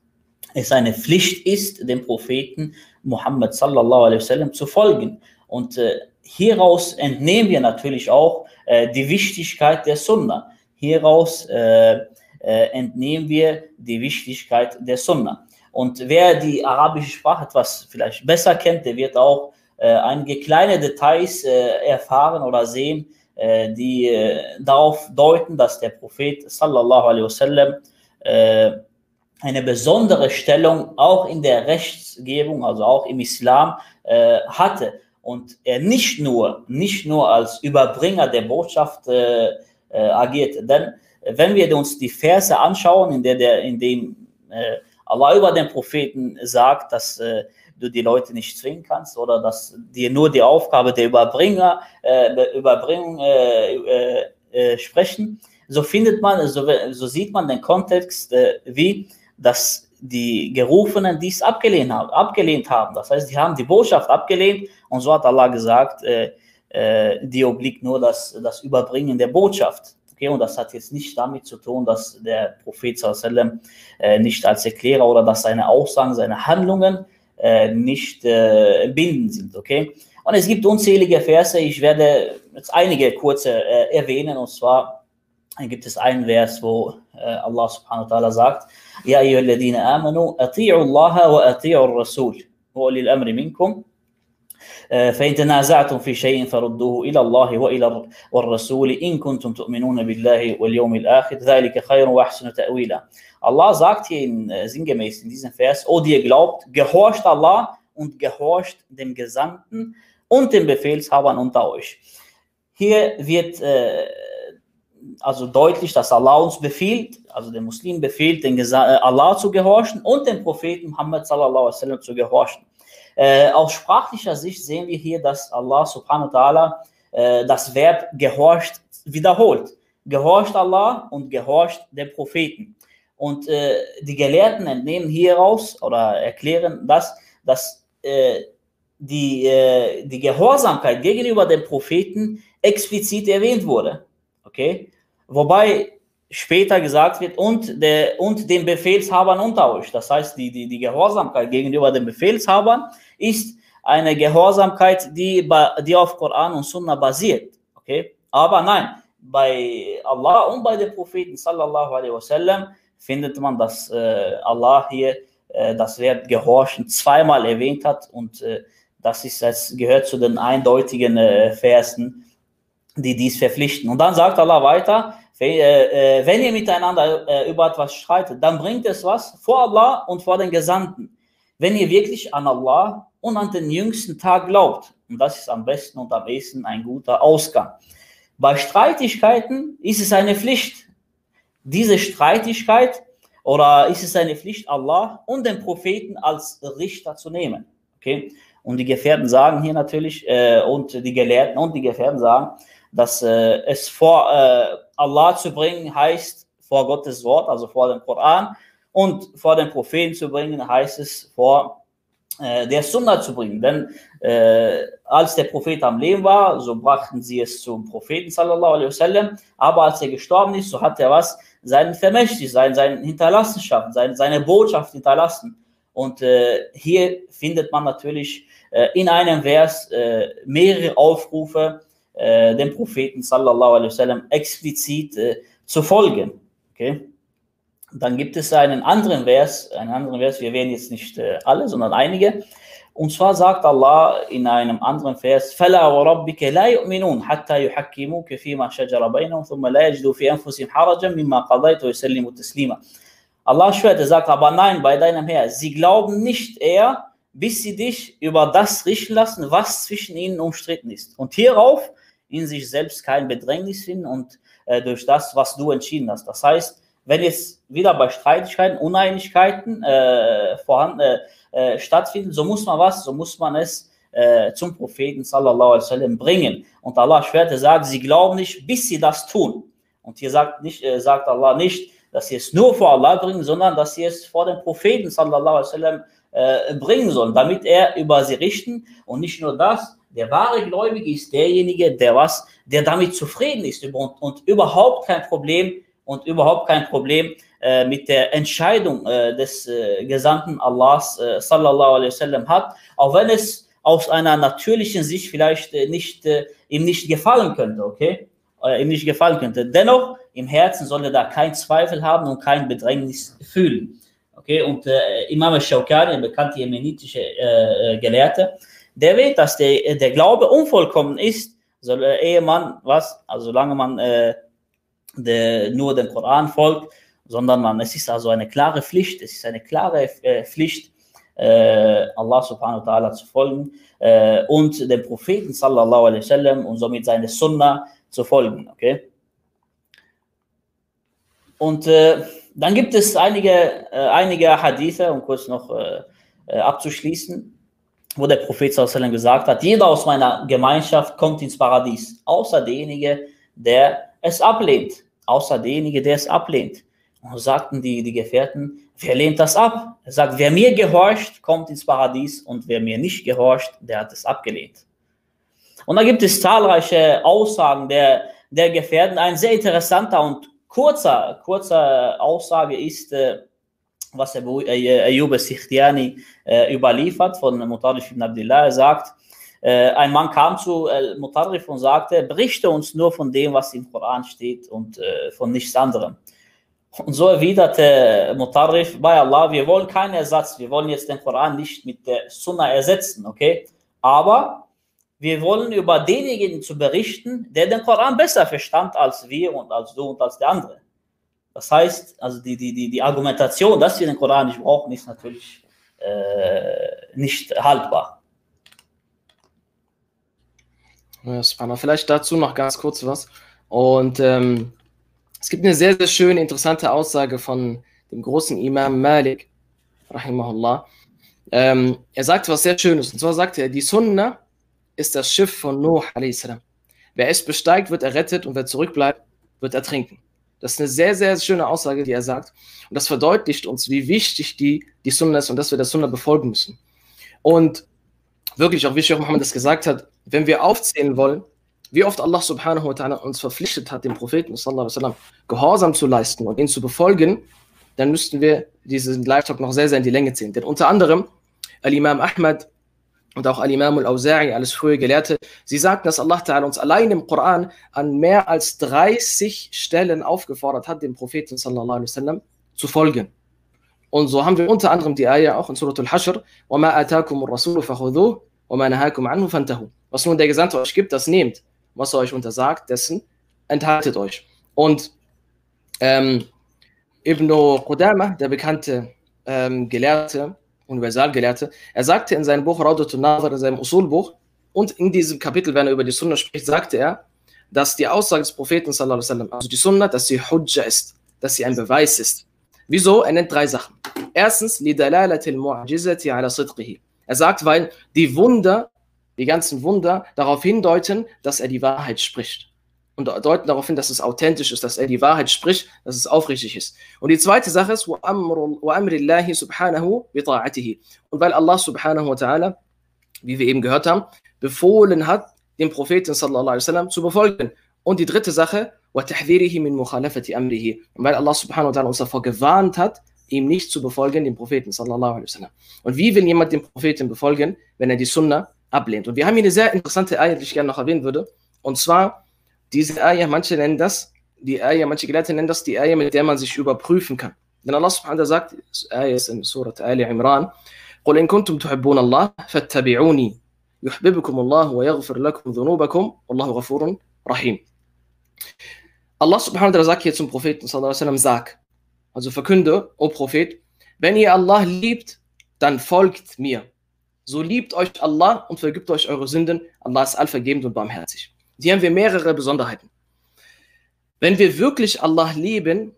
Speaker 3: es eine Pflicht ist, dem Propheten Muhammad sallallahu alaihi wasallam zu folgen. Und äh, hieraus entnehmen wir natürlich auch äh, die Wichtigkeit der Sunna. Hieraus äh, äh, entnehmen wir die Wichtigkeit der Sunna. Und wer die arabische Sprache etwas vielleicht besser kennt, der wird auch äh, einige kleine Details äh, erfahren oder sehen, äh, die darauf deuten, dass der Prophet sallallahu alaihi wasallam eine besondere Stellung auch in der Rechtsgebung, also auch im Islam hatte und er nicht nur, nicht nur als Überbringer der Botschaft äh, äh, agiert. Denn wenn wir uns die Verse anschauen, in, der, der, in dem äh, Allah über den Propheten sagt, dass äh, du die Leute nicht zwingen kannst oder dass dir nur die Aufgabe der Überbringer, äh, Überbringung äh, sprechen, so findet man, so, so sieht man den Kontext, wie dass die Gerufenen dies abgelehnt haben, abgelehnt haben. Das heißt, die haben die Botschaft abgelehnt und so hat Allah gesagt, äh, äh, dir obliegt nur das, das Überbringen der Botschaft. Okay, und das hat jetzt nicht damit zu tun, dass der Prophet sallam, äh, nicht als Erklärer oder dass seine Aussagen, seine Handlungen äh, nicht äh, bindend sind. Okay? Und es gibt unzählige Verse, ich werde jetzt einige kurze äh, erwähnen, und zwar gibt es einen Vers, wo Allah subhanahu wa ta'ala sagt, يا أيها الذين آمنوا أطيعوا الله وأطيعوا الرسول وأولي الأمر منكم فإن تنازعتم في شيء فردوه إلى الله وإلى الرسول إن كنتم تؤمنون بالله واليوم الآخر ذلك خير وأحسن تأويلا Allah sagt hier in, sinngemäß in diesem Vers, O die ihr glaubt, gehorcht Allah und gehorcht dem Gesandten und den Befehlshabern unter euch. Hier wird äh, also deutlich, dass Allah uns befiehlt, also den Muslimen befiehlt, den Gesa äh, Allah zu gehorchen und dem Propheten Muhammad sallallahu alaihi zu gehorchen. Äh, aus sprachlicher Sicht sehen wir hier, dass Allah subhanahu wa ta'ala äh, das Verb gehorcht wiederholt. Gehorcht Allah und gehorcht dem Propheten. Und äh, die Gelehrten entnehmen hieraus oder erklären das, dass äh, die, äh, die Gehorsamkeit gegenüber dem Propheten explizit erwähnt wurde. Okay? Wobei später gesagt wird, und, der, und den Befehlshabern unter euch. Das heißt, die, die, die Gehorsamkeit gegenüber den Befehlshabern ist eine Gehorsamkeit, die, die auf Koran und Sunna basiert. Okay? Aber nein, bei Allah und bei den Propheten sallallahu alaihi wasallam findet man, dass äh, Allah hier äh, das Wort Gehorchen zweimal erwähnt hat und äh, das ist, das gehört zu den eindeutigen äh, Versen, die dies verpflichten. Und dann sagt Allah weiter, wenn ihr miteinander äh, über etwas streitet, dann bringt es was vor Allah und vor den Gesandten. Wenn ihr wirklich an Allah und an den jüngsten Tag glaubt, und das ist am besten und am ehesten ein guter Ausgang. Bei Streitigkeiten ist es eine Pflicht, diese Streitigkeit oder ist es eine Pflicht, Allah und den Propheten als Richter zu nehmen. Okay? Und die Gefährten sagen hier natürlich, äh, und die Gelehrten und die Gefährten sagen, dass äh, es vor äh, Allah zu bringen heißt vor Gottes Wort, also vor dem Koran, und vor den Propheten zu bringen heißt es vor äh, der Sunna zu bringen. Denn äh, als der Prophet am Leben war, so brachten sie es zum Propheten sallallahu alaihi wasallam, aber als er gestorben ist, so hat er was sein Vermächtnis, sein, seine Hinterlassenschaft, sein, seine Botschaft hinterlassen. Und äh, hier findet man natürlich äh, in einem Vers äh, mehrere Aufrufe äh, dem Propheten sallallahu alaihi wasallam explizit äh, zu folgen. Okay? Dann gibt es einen anderen Vers, einen anderen Vers, wir werden jetzt nicht äh, alle, sondern einige. Und zwar sagt Allah in einem anderen Vers: "Fala rabbika la yu'minun hatta yuhakkimuka fima shajara bainahum thumma la yajidu fi anfusihim harajan mimma qadayta wa yusallimu taslima." Allah schwört, er sagt aber nein bei deinem Herr, sie glauben nicht eher, bis sie dich über das richten lassen, was zwischen ihnen umstritten ist. Und hierauf in sich selbst kein Bedrängnis finden und äh, durch das, was du entschieden hast. Das heißt, wenn jetzt wieder bei Streitigkeiten, Uneinigkeiten äh, vorhanden, äh, äh, stattfinden, so muss man was, so muss man es äh, zum Propheten sallallahu alaihi wasallam bringen. Und Allah schwerte sagt, sie glauben nicht, bis sie das tun. Und hier sagt, nicht, äh, sagt Allah nicht, dass sie es nur vor Allah bringen, sondern dass sie es vor dem Propheten sallallahu alaihi wasallam bringen sollen, damit er über sie richten. Und nicht nur das, der wahre Gläubige ist derjenige, der was, der damit zufrieden ist und, und überhaupt kein Problem und überhaupt kein Problem äh, mit der Entscheidung äh, des äh, Gesandten Allahs äh, sallallahu alaihi wasallam hat, auch wenn es aus einer natürlichen Sicht vielleicht äh, nicht äh, ihm nicht gefallen könnte, okay? ihm nicht gefallen könnte. Dennoch im Herzen soll er da kein Zweifel haben und kein Bedrängnis fühlen. Okay, und Imam al-Shawkani, ein bekannter jemenitischer Gelehrte, der weiß, dass der, der Glaube unvollkommen ist, soll der Ehemann, was, also solange man äh, der, nur dem Koran folgt, sondern man, es ist also eine klare Pflicht, es ist eine klare äh, Pflicht, äh, Allah subhanahu wa ta'ala zu folgen äh, und dem Propheten sallallahu alaihi wasallam und somit seine Sunna zu folgen, okay? Und äh, dann gibt es einige, äh, einige Hadithe, um kurz noch äh, abzuschließen, wo der Prophet sallam gesagt hat, jeder aus meiner Gemeinschaft kommt ins Paradies, außer derjenige, der es ablehnt. Außer derjenige, der es ablehnt. Und sagten die, die Gefährten, wer lehnt das ab? Er sagt, wer mir gehorcht, kommt ins Paradies und wer mir nicht gehorcht, der hat es abgelehnt. Und da gibt es zahlreiche Aussagen der, der Gefährten. Ein sehr interessanter und kurzer, kurzer Aussage ist, äh, was Ayub Sichtiani äh, überliefert von Mutarif ibn Abdullah. Er sagt, äh, ein Mann kam zu äh, Mutarif und sagte, berichte uns nur von dem, was im Koran steht und äh, von nichts anderem. Und so erwiderte Mutarif, bei Allah, wir wollen keinen Ersatz, wir wollen jetzt den Koran nicht mit der Sunna ersetzen, okay? Aber wir wollen über denjenigen zu berichten, der den Koran besser verstand als wir und als du und als der andere. Das heißt, also die, die, die, die Argumentation, dass wir den Koran nicht brauchen, ist natürlich äh, nicht haltbar.
Speaker 2: Ja. Vielleicht dazu noch ganz kurz was. Und ähm, es gibt eine sehr, sehr schöne, interessante Aussage von dem großen Imam Malik, rahimahullah. Ähm, er sagt was sehr Schönes. Und zwar sagt er, die Sunna ist das Schiff von Nuh. Wer es besteigt, wird errettet und wer zurückbleibt, wird ertrinken. Das ist eine sehr, sehr schöne Aussage, die er sagt. Und das verdeutlicht uns, wie wichtig die, die Sunna ist und dass wir das Sunna befolgen müssen. Und wirklich auch, wie Sheikh Muhammad das gesagt hat, wenn wir aufzählen wollen, wie oft Allah subhanahu wa ta'ala uns verpflichtet hat, dem Propheten sallallahu alaihi wasallam Gehorsam zu leisten und ihn zu befolgen, dann müssten wir diesen Live-Talk noch sehr, sehr in die Länge ziehen. Denn unter anderem Al-Imam Ahmad und auch Al-Imam al-Awza'i, alles frühe Gelehrte, sie sagten, dass Allah Ta'ala uns allein im Koran an mehr als 30 Stellen aufgefordert hat, dem Propheten sallallahu alaihi wasallam zu folgen. Und so haben wir unter anderem die Ayah auch in Surah Al-Hashr, وَمَا أَتَاكُمُ الرَّسُولُ فَخُذُوهُ وَمَا نَهَاكُمْ عَنْهُ فَانْتَهُ Was nun der Gesandte euch gibt, das nehmt. Was er euch untersagt, dessen enthaltet euch. Und ähm, Ibn Qudama, der bekannte ähm, Gelehrte, Universalgelehrte, er sagte in seinem Buch Raudatun Nazar, in seinem Usul-Buch, und in diesem Kapitel, wenn er über die Sunna spricht, sagte er, dass die Aussage des Propheten, sallam, also die Sunna, dass sie Hujja ist, dass sie ein Beweis ist. Wieso? Er nennt drei Sachen. Erstens, Er sagt, weil die Wunder, die ganzen Wunder darauf hindeuten, dass er die Wahrheit spricht und deuten darauf hin, dass es authentisch ist, dass er die Wahrheit spricht, dass es aufrichtig ist. Und die zweite Sache ist, Und weil Allah subhanahu wa ta'ala, wie wir eben gehört haben, befohlen hat, den Propheten sallallahu alaihi wasallam zu befolgen. Und die dritte Sache, Und weil Allah subhanahu wa ta'ala uns davor gewarnt hat, ihm nicht zu befolgen, den Propheten sallallahu alaihi wasallam. Und wie will jemand den Propheten befolgen, wenn er die Sunna ablehnt? Und wir haben hier eine sehr interessante Ayah, die ich gerne noch erwähnen würde. Und zwar, diese Ayah, manche nennen das, die Ayah, manche Gelehrte nennen das die Ayah, mit der man sich überprüfen kann. Denn Allah subhanahu wa ta'ala sagt, Ayah ist in Surat Ali Imran, قل إن كنتم تحبون الله فاتبعوني يحببكم الله ويغفر لكم ذنوبكم والله غفور رحيم. Allah subhanahu wa ta'ala sagt hier zum Propheten sallallahu alaihi wasallam, sag, also verkünde, o Prophet, wenn ihr Allah liebt, dann folgt mir. So liebt euch Allah und vergibt euch eure Sünden. Allah ist allvergebend und barmherzig. Hier haben wir mehrere Besonderheiten. Wenn wir wirklich Allah lieben,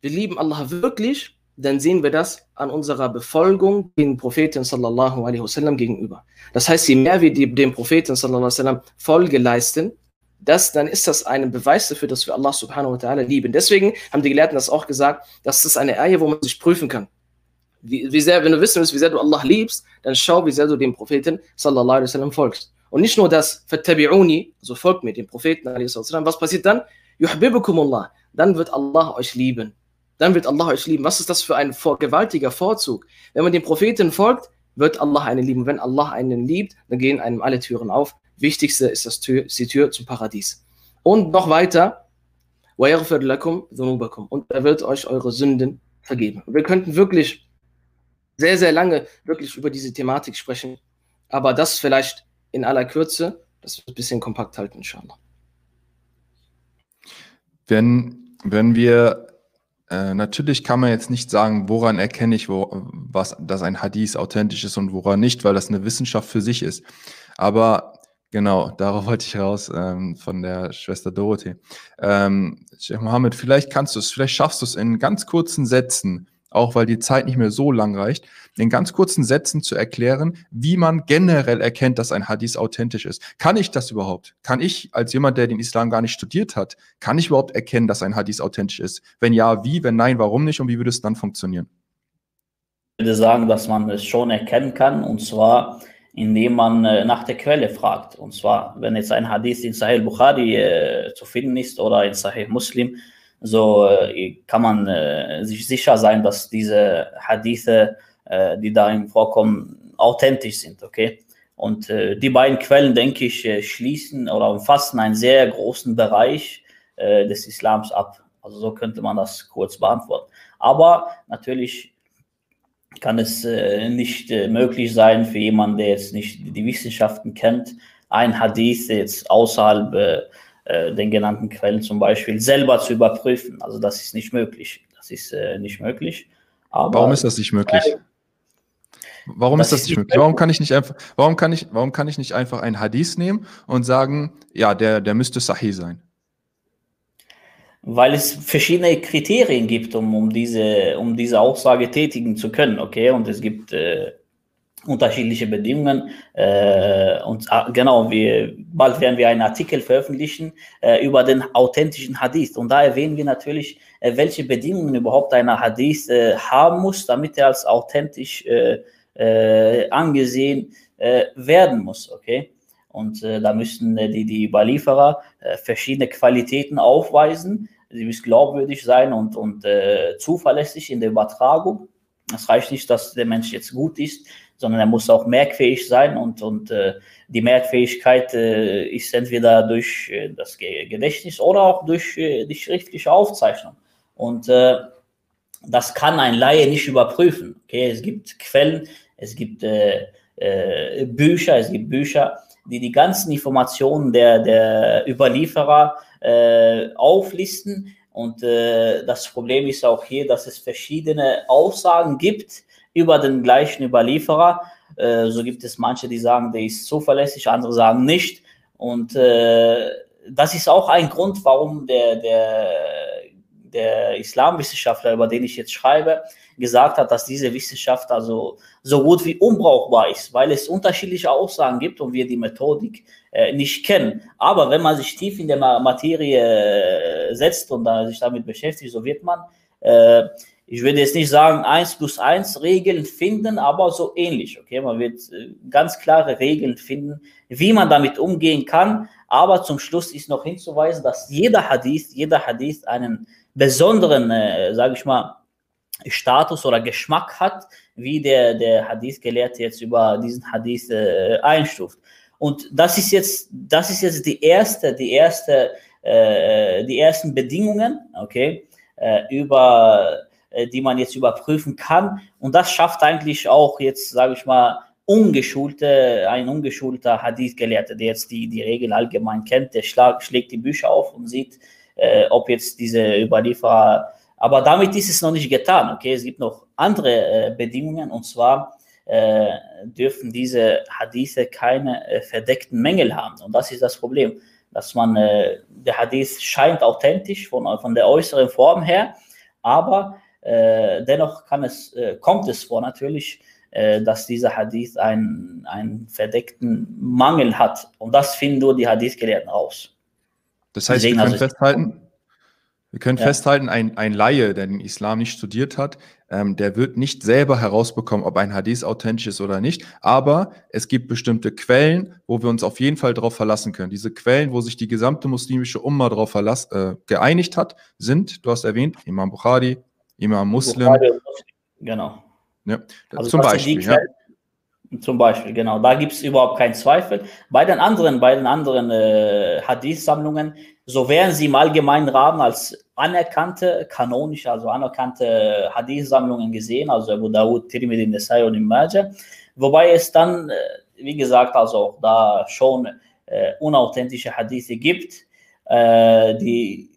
Speaker 2: wir lieben Allah wirklich, dann sehen wir das an unserer Befolgung den Propheten sallallahu alaihi wasallam gegenüber. Das heißt, je mehr wir dem Propheten sallallahu alaihi wasallam Folge leisten, das, dann ist das ein Beweis dafür, dass wir Allah subhanahu wa ta'ala lieben. Deswegen haben die Gelehrten das auch gesagt, das ist eine Eier, wo man sich prüfen kann. Wie, wie, sehr, wenn du wissen willst, wie sehr du Allah liebst, dann schau, wie sehr du dem Propheten sallallahu alaihi wasallam folgst. Und nicht nur das, fattabi'uni, also folgt mir, dem Propheten. Was passiert dann? Yuhibbukumullah. Dann wird Allah euch lieben. Dann wird Allah euch lieben. Was ist das für ein gewaltiger Vorzug? Wenn man dem Propheten folgt, wird Allah einen lieben. Wenn Allah einen liebt, dann gehen einem alle Türen auf. Wichtigste ist, das Tür, ist die Tür zum Paradies. Und noch weiter, und er wird euch eure Sünden vergeben. Wir könnten wirklich sehr, sehr lange wirklich über diese Thematik sprechen, aber das vielleicht in aller Kürze, das wird ein bisschen kompakt halten, inshallah.
Speaker 4: Wenn, wenn wir, äh, natürlich kann man jetzt nicht sagen, woran erkenne ich, wo, was, dass ein Hadith authentisch ist und woran nicht, weil das eine Wissenschaft für sich ist. Aber Genau, darauf wollte ich raus ähm, von der Schwester Dorothee. Ähm, Sheikh Mohammed, vielleicht kannst du es, vielleicht schaffst du es in ganz kurzen Sätzen, auch weil die Zeit nicht mehr so lang reicht, in ganz kurzen Sätzen zu erklären, wie man generell erkennt, dass ein Hadith authentisch ist. Kann ich das überhaupt? Kann ich als jemand, der den Islam gar nicht studiert hat, kann ich überhaupt erkennen, dass ein Hadith authentisch ist? Wenn ja, wie? Wenn nein, warum nicht? Und wie würde es dann funktionieren?
Speaker 3: Ich würde sagen, dass man es schon erkennen kann. Und zwar, indem man äh, nach der Quelle fragt. Und zwar, wenn jetzt ein Hadith in Sahih Bukhari äh, zu finden ist oder in Sahih Muslim, so äh, kann man äh, sich sicher sein, dass diese Hadithe, äh, die darin vorkommen, authentisch sind, okay? Und die beiden Quellen, denke ich, schließen oder umfassen einen sehr großen Bereich des Islams ab. Also so könnte man das kurz beantworten. Aber natürlich kann es nicht möglich sein für jemanden, der jetzt nicht die Wissenschaften kennt, ein Hadith jetzt außerhalb den genannten Quellen zum Beispiel selber zu überprüfen. Also das ist nicht möglich. Das ist äh, nicht möglich.
Speaker 4: Aber warum ist das nicht möglich? Warum das ist das nicht möglich? Warum kann ich nicht einfach, warum kann ich, warum kann ich nicht einfach ein Hadith nehmen und sagen, ja, der, der müsste Sahih sein?
Speaker 3: weil es verschiedene Kriterien gibt, um, um, diese, um diese Aussage tätigen zu können. Okay, und es gibt äh, unterschiedliche Bedingungen. Äh, und äh, genau, wir, bald werden wir einen Artikel veröffentlichen äh, über den authentischen Hadith. Und da erwähnen wir natürlich, äh, welche Bedingungen überhaupt ein Hadith äh, haben muss, damit er als authentisch angesehen werden muss. Okay. Und da müssen die, die Überlieferer verschiedene Qualitäten aufweisen, sie müssen glaubwürdig sein und, und äh, zuverlässig in der Übertragung. Es reicht nicht, dass der Mensch jetzt gut ist, sondern er muss auch merkfähig sein und, und äh, die Merkfähigkeit äh, ist entweder durch äh, das Gedächtnis oder auch durch äh, die schriftliche Aufzeichnung. Und äh, das kann ein Laie nicht überprüfen. Okay? Es gibt Quellen, es gibt Bücher, es gibt Bücher, die die ganzen Informationen der, der Überlieferer äh, auflisten. Und äh, das Problem ist auch hier, dass es verschiedene Aussagen gibt über den gleichen Überlieferer. Äh, so gibt es manche, die sagen, der ist zuverlässig, andere sagen nicht. Und äh, das ist auch ein Grund, warum der, der, der Islamwissenschaftler, über den ich jetzt schreibe, gesagt hat, dass diese Wissenschaft also so gut wie unbrauchbar ist, weil es unterschiedliche Aussagen gibt und wir die Methodik äh, nicht kennen. Aber wenn man sich tief in der Materie äh, setzt und da sich damit beschäftigt, so wird man, äh, ich würde jetzt nicht sagen, 1 plus 1 Regeln finden, aber so ähnlich. Okay, man wird äh, ganz klare Regeln finden, wie man damit umgehen kann. Aber zum Schluss ist noch hinzuweisen, dass jeder Hadith, jeder Hadith einen besonderen, äh, sage ich mal, Status oder Geschmack hat, wie der, der Hadith-Gelehrte jetzt über diesen Hadith äh, einstuft. Und das ist jetzt, das ist jetzt die erste, die erste, äh, die ersten Bedingungen, okay, äh, über die man jetzt überprüfen kann. Und das schafft eigentlich auch jetzt, sage ich mal, ungeschulte, ein ungeschulter Hadith-Gelehrter, der jetzt die, die Regel allgemein kennt, der schlag, schlägt die Bücher auf und sieht, äh, ob jetzt diese Überlieferer aber damit ist es noch nicht getan. Okay, es gibt noch andere äh, Bedingungen und zwar äh, dürfen diese Hadithe keine äh, verdeckten Mängel haben. Und das ist das Problem, dass man, äh, der Hadith scheint authentisch von, von der äußeren Form her, Aber äh, dennoch kann es, äh, kommt es vor natürlich, äh, dass dieser Hadith einen, einen verdeckten Mangel hat. Und das finden nur die Hadith-Gelehrten raus.
Speaker 4: Das heißt, Deswegen wir können also festhalten, wir können ja. festhalten, ein, ein Laie, der den Islam nicht studiert hat, ähm, der wird nicht selber herausbekommen, ob ein Hadith authentisch ist oder nicht. Aber es gibt bestimmte Quellen, wo wir uns auf jeden Fall darauf verlassen können. Diese Quellen, wo sich die gesamte muslimische Umma darauf äh, geeinigt hat, sind, du hast erwähnt, Imam Bukhari, Imam Muslim. Bukhari,
Speaker 3: genau.
Speaker 4: Ja, also zum Beispiel. Ja.
Speaker 3: Zum Beispiel, genau. Da gibt es überhaupt keinen Zweifel. Bei den anderen, bei den anderen äh, Hadith-Sammlungen, so werden sie im allgemeinen Rahmen als anerkannte, kanonische, also anerkannte Hadith-Sammlungen gesehen, also Abu Dawud, Tirmidhi, Nesai und Imajah. Wobei es dann, äh, wie gesagt, also auch da schon äh, unauthentische Hadithe gibt, äh, die,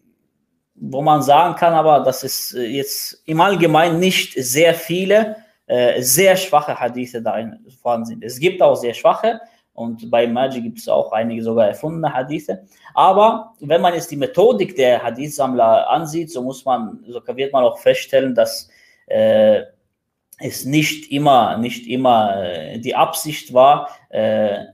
Speaker 3: wo man sagen kann, aber dass es äh, jetzt im Allgemeinen nicht sehr viele äh, sehr schwache Hadithe darin vorhanden sind. Es gibt auch sehr schwache und bei Magic gibt es auch einige sogar erfundene Hadithe. Aber wenn man jetzt die Methodik der Hadith-Sammler ansieht, so muss man, so wird man auch feststellen, dass äh, es nicht immer, nicht immer äh, die Absicht war, äh,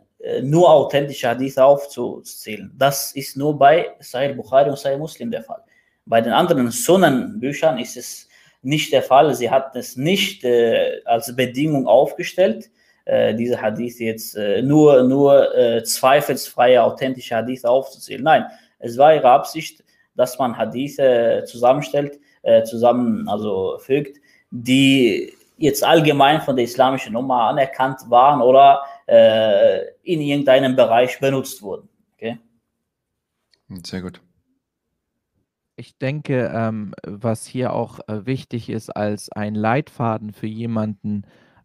Speaker 3: nur authentische Hadithe aufzuzählen. Das ist nur bei Sahih Bukhari und Sahih Muslim der Fall. Bei den anderen Sunnen-Büchern ist es nicht der Fall. Sie hat es nicht äh, als Bedingung aufgestellt, äh, diese Hadith jetzt äh, nur, nur äh, zweifelsfreie, authentische Hadith aufzuzählen. Nein, es war ihre Absicht, dass man Hadithe zusammenstellt, äh, zusammen also fügt, die jetzt allgemein von der islamischen Nummer anerkannt waren oder äh, in irgendeinem Bereich benutzt wurden. Okay?
Speaker 4: Sehr gut.
Speaker 1: Ich denke, ähm, was hier auch äh, wichtig ist als ein Leitfaden für jemanden,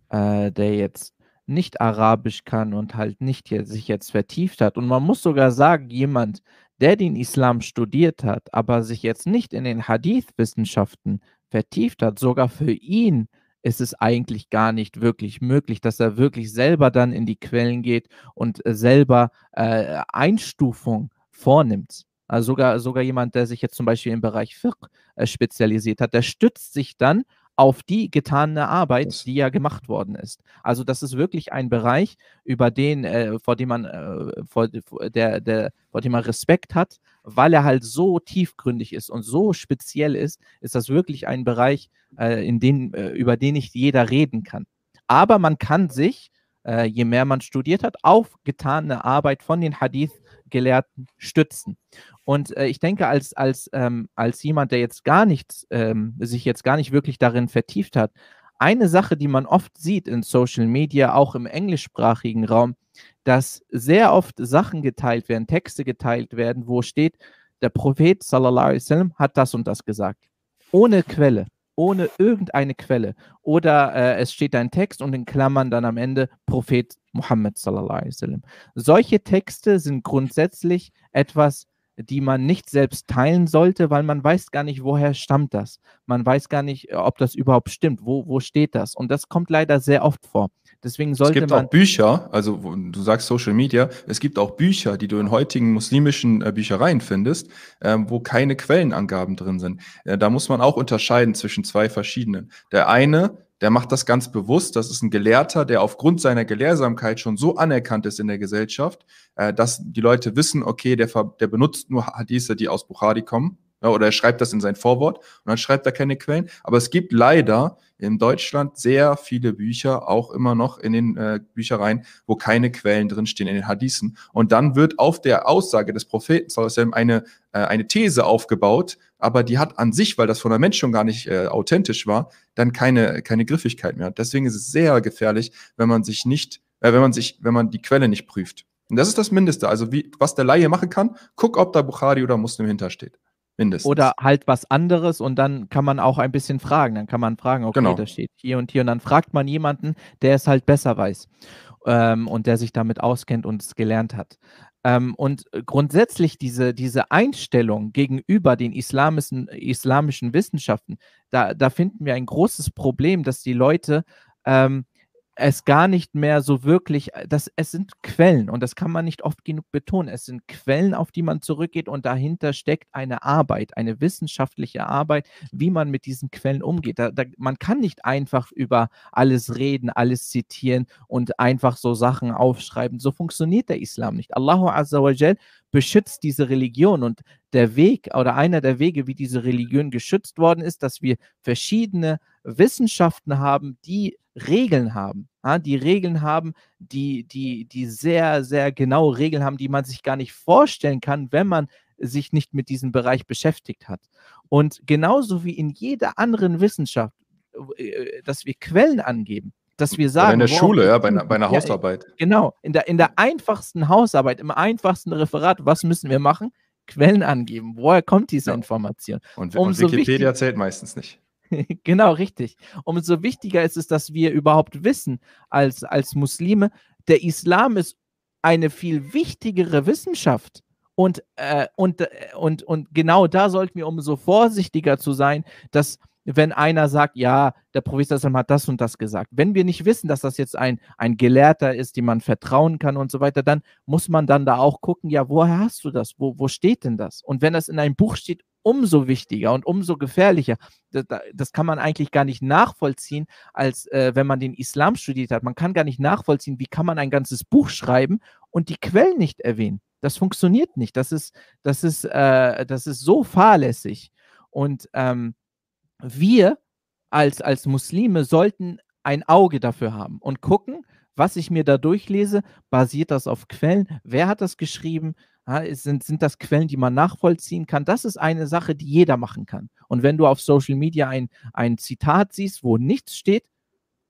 Speaker 1: äh, der jetzt nicht Arabisch kann und halt nicht jetzt, sich jetzt vertieft hat. Und man muss sogar sagen, jemand, der den Islam studiert hat, aber sich jetzt nicht in den Hadith-Wissenschaften vertieft hat, sogar für ihn ist es eigentlich gar nicht wirklich möglich, dass er wirklich selber dann in die Quellen geht und selber äh, Einstufung vornimmt. Also sogar, sogar jemand, der sich jetzt zum Beispiel im Bereich Fiqh äh, spezialisiert hat, der stützt sich dann auf die getane Arbeit, die ja gemacht worden ist. Also das ist wirklich ein Bereich, über den, äh, vor dem man, äh, vor, der, der, vor dem man Respekt hat, weil er halt so tiefgründig ist und so speziell ist, ist das wirklich ein Bereich, äh, in den, äh, über den nicht jeder reden kann. Aber man kann sich, äh, je mehr man studiert hat, auf getane Arbeit von den Hadith-Gelehrten stützen. Und äh, ich denke, als, als, ähm, als jemand, der jetzt gar nichts, ähm, sich jetzt gar nicht wirklich darin vertieft hat, eine Sache, die man oft sieht in Social Media, auch im englischsprachigen Raum, dass sehr oft Sachen geteilt werden, Texte geteilt werden, wo steht, der Prophet sallallahu alaihi wasallam hat das und das gesagt. Ohne Quelle, ohne irgendeine Quelle. Oder äh, es steht ein Text und in Klammern dann am Ende Prophet Muhammad. Solche Texte sind grundsätzlich etwas, die man nicht selbst teilen sollte, weil man weiß gar nicht, woher stammt das. Man weiß gar nicht, ob das überhaupt stimmt. Wo, wo steht das? Und das kommt leider sehr oft vor. Deswegen sollte
Speaker 4: es gibt
Speaker 1: man
Speaker 4: auch Bücher, also du sagst Social Media, es gibt auch Bücher, die du in heutigen muslimischen äh, Büchereien findest, äh, wo keine Quellenangaben drin sind. Äh, da muss man auch unterscheiden zwischen zwei verschiedenen. Der eine der macht das ganz bewusst. Das ist ein Gelehrter, der aufgrund seiner Gelehrsamkeit schon so anerkannt ist in der Gesellschaft, äh, dass die Leute wissen, okay, der, der benutzt nur Hadithe, die aus Bukhari kommen. Ja, oder er schreibt das in sein Vorwort und dann schreibt er keine Quellen. Aber es gibt leider in Deutschland sehr viele Bücher, auch immer noch in den äh, Büchereien, wo keine Quellen drinstehen, in den Hadithen. Und dann wird auf der Aussage des Propheten eine, äh, eine These aufgebaut, aber die hat an sich, weil das Fundament schon gar nicht äh, authentisch war, dann keine, keine Griffigkeit mehr. Deswegen ist es sehr gefährlich, wenn man sich nicht, äh, wenn man sich, wenn man die Quelle nicht prüft. Und das ist das Mindeste. Also wie, was der Laie machen kann, guck, ob da Bukhari oder Muslim hintersteht.
Speaker 1: Mindestens. Oder halt was anderes und dann kann man auch ein bisschen fragen. Dann kann man fragen, okay, genau. da steht hier und hier. Und dann fragt man jemanden, der es halt besser weiß ähm, und der sich damit auskennt und es gelernt hat. Ähm, und grundsätzlich diese, diese Einstellung gegenüber den islamischen, islamischen Wissenschaften, da, da finden wir ein großes Problem, dass die Leute ähm, es gar nicht mehr so wirklich, das, es sind Quellen und das kann man nicht oft genug betonen. Es sind Quellen, auf die man zurückgeht und dahinter steckt eine Arbeit, eine wissenschaftliche Arbeit, wie man mit diesen Quellen umgeht. Da, da, man kann nicht einfach über alles reden, alles zitieren und einfach so Sachen aufschreiben. So funktioniert der Islam nicht. Allahu Azza wa Jal beschützt diese Religion und der Weg oder einer der Wege, wie diese Religion geschützt worden ist, dass wir verschiedene Wissenschaften haben, die Regeln haben, ja, die Regeln haben, die, die, die sehr, sehr genaue Regeln haben, die man sich gar nicht vorstellen kann, wenn man sich nicht mit diesem Bereich beschäftigt hat. Und genauso wie in jeder anderen Wissenschaft, äh, dass wir Quellen angeben, dass wir sagen. Oder
Speaker 4: in der Schule, ja, bei einer, bei einer Hausarbeit.
Speaker 1: genau, in der, in der einfachsten Hausarbeit, im einfachsten Referat, was müssen wir machen? Quellen angeben. Woher kommt diese ja. Information?
Speaker 4: Und, und Wikipedia zählt meistens nicht.
Speaker 1: genau, richtig. Umso wichtiger ist es, dass wir überhaupt wissen, als, als Muslime, der Islam ist eine viel wichtigere Wissenschaft. Und, äh, und, äh, und, und genau da sollten wir umso vorsichtiger zu sein, dass wenn einer sagt, ja, der Prophet hat das und das gesagt. Wenn wir nicht wissen, dass das jetzt ein, ein Gelehrter ist, dem man vertrauen kann und so weiter, dann muss man dann da auch gucken, ja, woher hast du das? Wo, wo steht denn das? Und wenn das in einem Buch steht, umso wichtiger und umso gefährlicher. Das, das kann man eigentlich gar nicht nachvollziehen, als äh, wenn man den Islam studiert hat. Man kann gar nicht nachvollziehen, wie kann man ein ganzes Buch schreiben und die Quellen nicht erwähnen. Das funktioniert nicht. Das ist, das ist, äh, das ist so fahrlässig. Und ähm, wir als, als Muslime sollten ein Auge dafür haben und gucken, was ich mir da durchlese, basiert das auf Quellen? Wer hat das geschrieben? Sind, sind das Quellen, die man nachvollziehen kann? Das ist eine Sache, die jeder machen kann. Und wenn du auf Social Media ein, ein Zitat siehst, wo nichts steht,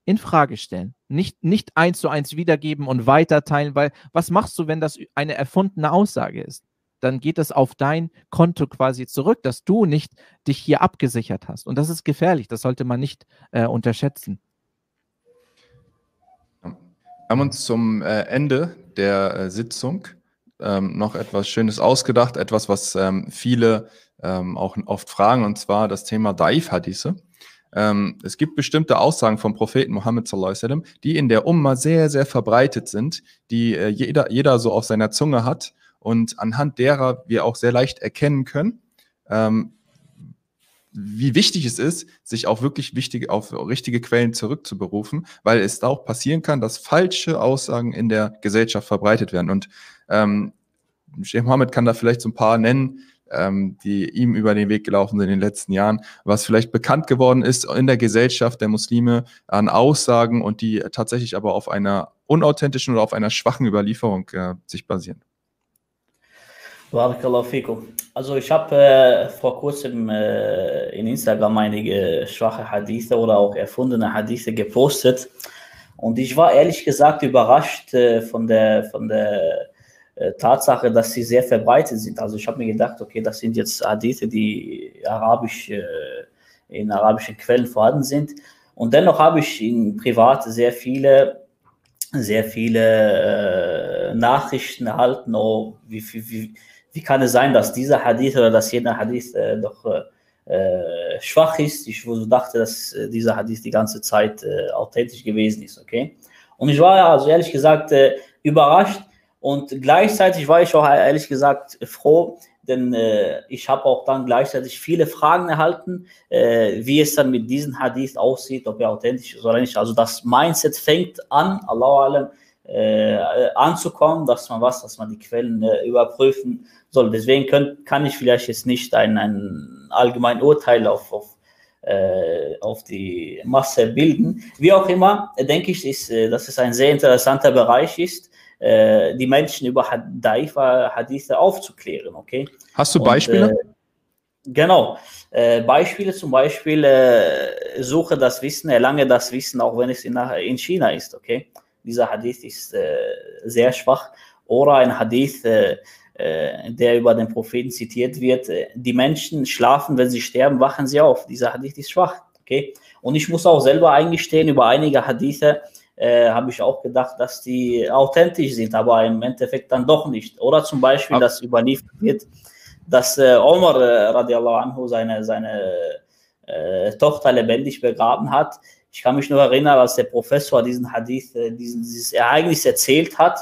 Speaker 1: in Frage stellen. Nicht, nicht eins zu eins wiedergeben und weiterteilen, weil was machst du, wenn das eine erfundene Aussage ist? Dann geht es auf dein Konto quasi zurück, dass du nicht dich hier abgesichert hast. Und das ist gefährlich, das sollte man nicht äh, unterschätzen.
Speaker 4: Wir haben uns zum äh, Ende der äh, Sitzung ähm, noch etwas Schönes ausgedacht, etwas, was ähm, viele ähm, auch oft fragen, und zwar das Thema Daif-Hadithe. Ähm, es gibt bestimmte Aussagen vom Propheten sallam, die in der Umma sehr, sehr verbreitet sind, die äh, jeder, jeder so auf seiner Zunge hat und anhand derer wir auch sehr leicht erkennen können, ähm, wie wichtig es ist, sich auch wirklich wichtig auf richtige Quellen zurückzuberufen, weil es auch passieren kann, dass falsche Aussagen in der Gesellschaft verbreitet werden. Und ähm, Sheikh Mohammed kann da vielleicht so ein paar nennen, ähm, die ihm über den Weg gelaufen sind in den letzten Jahren, was vielleicht bekannt geworden ist in der Gesellschaft der Muslime an Aussagen und die tatsächlich aber auf einer unauthentischen oder auf einer schwachen Überlieferung äh, sich basieren.
Speaker 3: Barakallahu fikum. Also ich habe äh, vor kurzem äh, in Instagram einige schwache Hadithe oder auch erfundene Hadithe gepostet und ich war ehrlich gesagt überrascht äh, von der, von der äh, Tatsache, dass sie sehr verbreitet sind. Also ich habe mir gedacht, okay, das sind jetzt Hadithe, die arabisch, äh, in arabischen Quellen vorhanden sind. Und dennoch habe ich in privat sehr viele, sehr viele äh, Nachrichten erhalten, oh, wie, wie, wie kann es sein, dass dieser Hadith oder dass jener Hadith äh, doch äh, schwach ist. Ich dachte, dass äh, dieser Hadith die ganze Zeit äh, authentisch gewesen ist, okay? Und ich war also ehrlich gesagt äh, überrascht und gleichzeitig war ich auch ehrlich gesagt froh, denn äh, ich habe auch dann gleichzeitig viele Fragen erhalten, äh, wie es dann mit diesem Hadith aussieht, ob er authentisch ist oder nicht. Also das Mindset fängt an, Allah allem, äh, anzukommen, dass man was, dass man die Quellen äh, überprüfen soll. Deswegen könnt, kann ich vielleicht jetzt nicht ein, ein allgemein Urteil auf, auf, äh, auf die Masse bilden. Wie auch immer, denke ich, ist, äh, dass es ein sehr interessanter Bereich ist, äh, die Menschen über Daifa Hadithe aufzuklären. Okay?
Speaker 4: Hast du Beispiele? Und, äh,
Speaker 3: Genau. Äh, Beispiele zum Beispiel, äh, suche das Wissen, erlange das Wissen, auch wenn es in, in China ist, okay? Dieser Hadith ist äh, sehr schwach. Oder ein Hadith, äh, äh, der über den Propheten zitiert wird, die Menschen schlafen, wenn sie sterben, wachen sie auf. Dieser Hadith ist schwach. Okay? Und ich muss auch selber eingestehen, über einige Hadithe äh, habe ich auch gedacht, dass die authentisch sind, aber im Endeffekt dann doch nicht. Oder zum Beispiel, aber dass überliefert wird, dass äh, Omar äh, radiallahu anhu seine, seine äh, Tochter lebendig begraben hat ich kann mich nur erinnern, als der Professor diesen Hadith, äh, diesen, dieses Ereignis erzählt hat,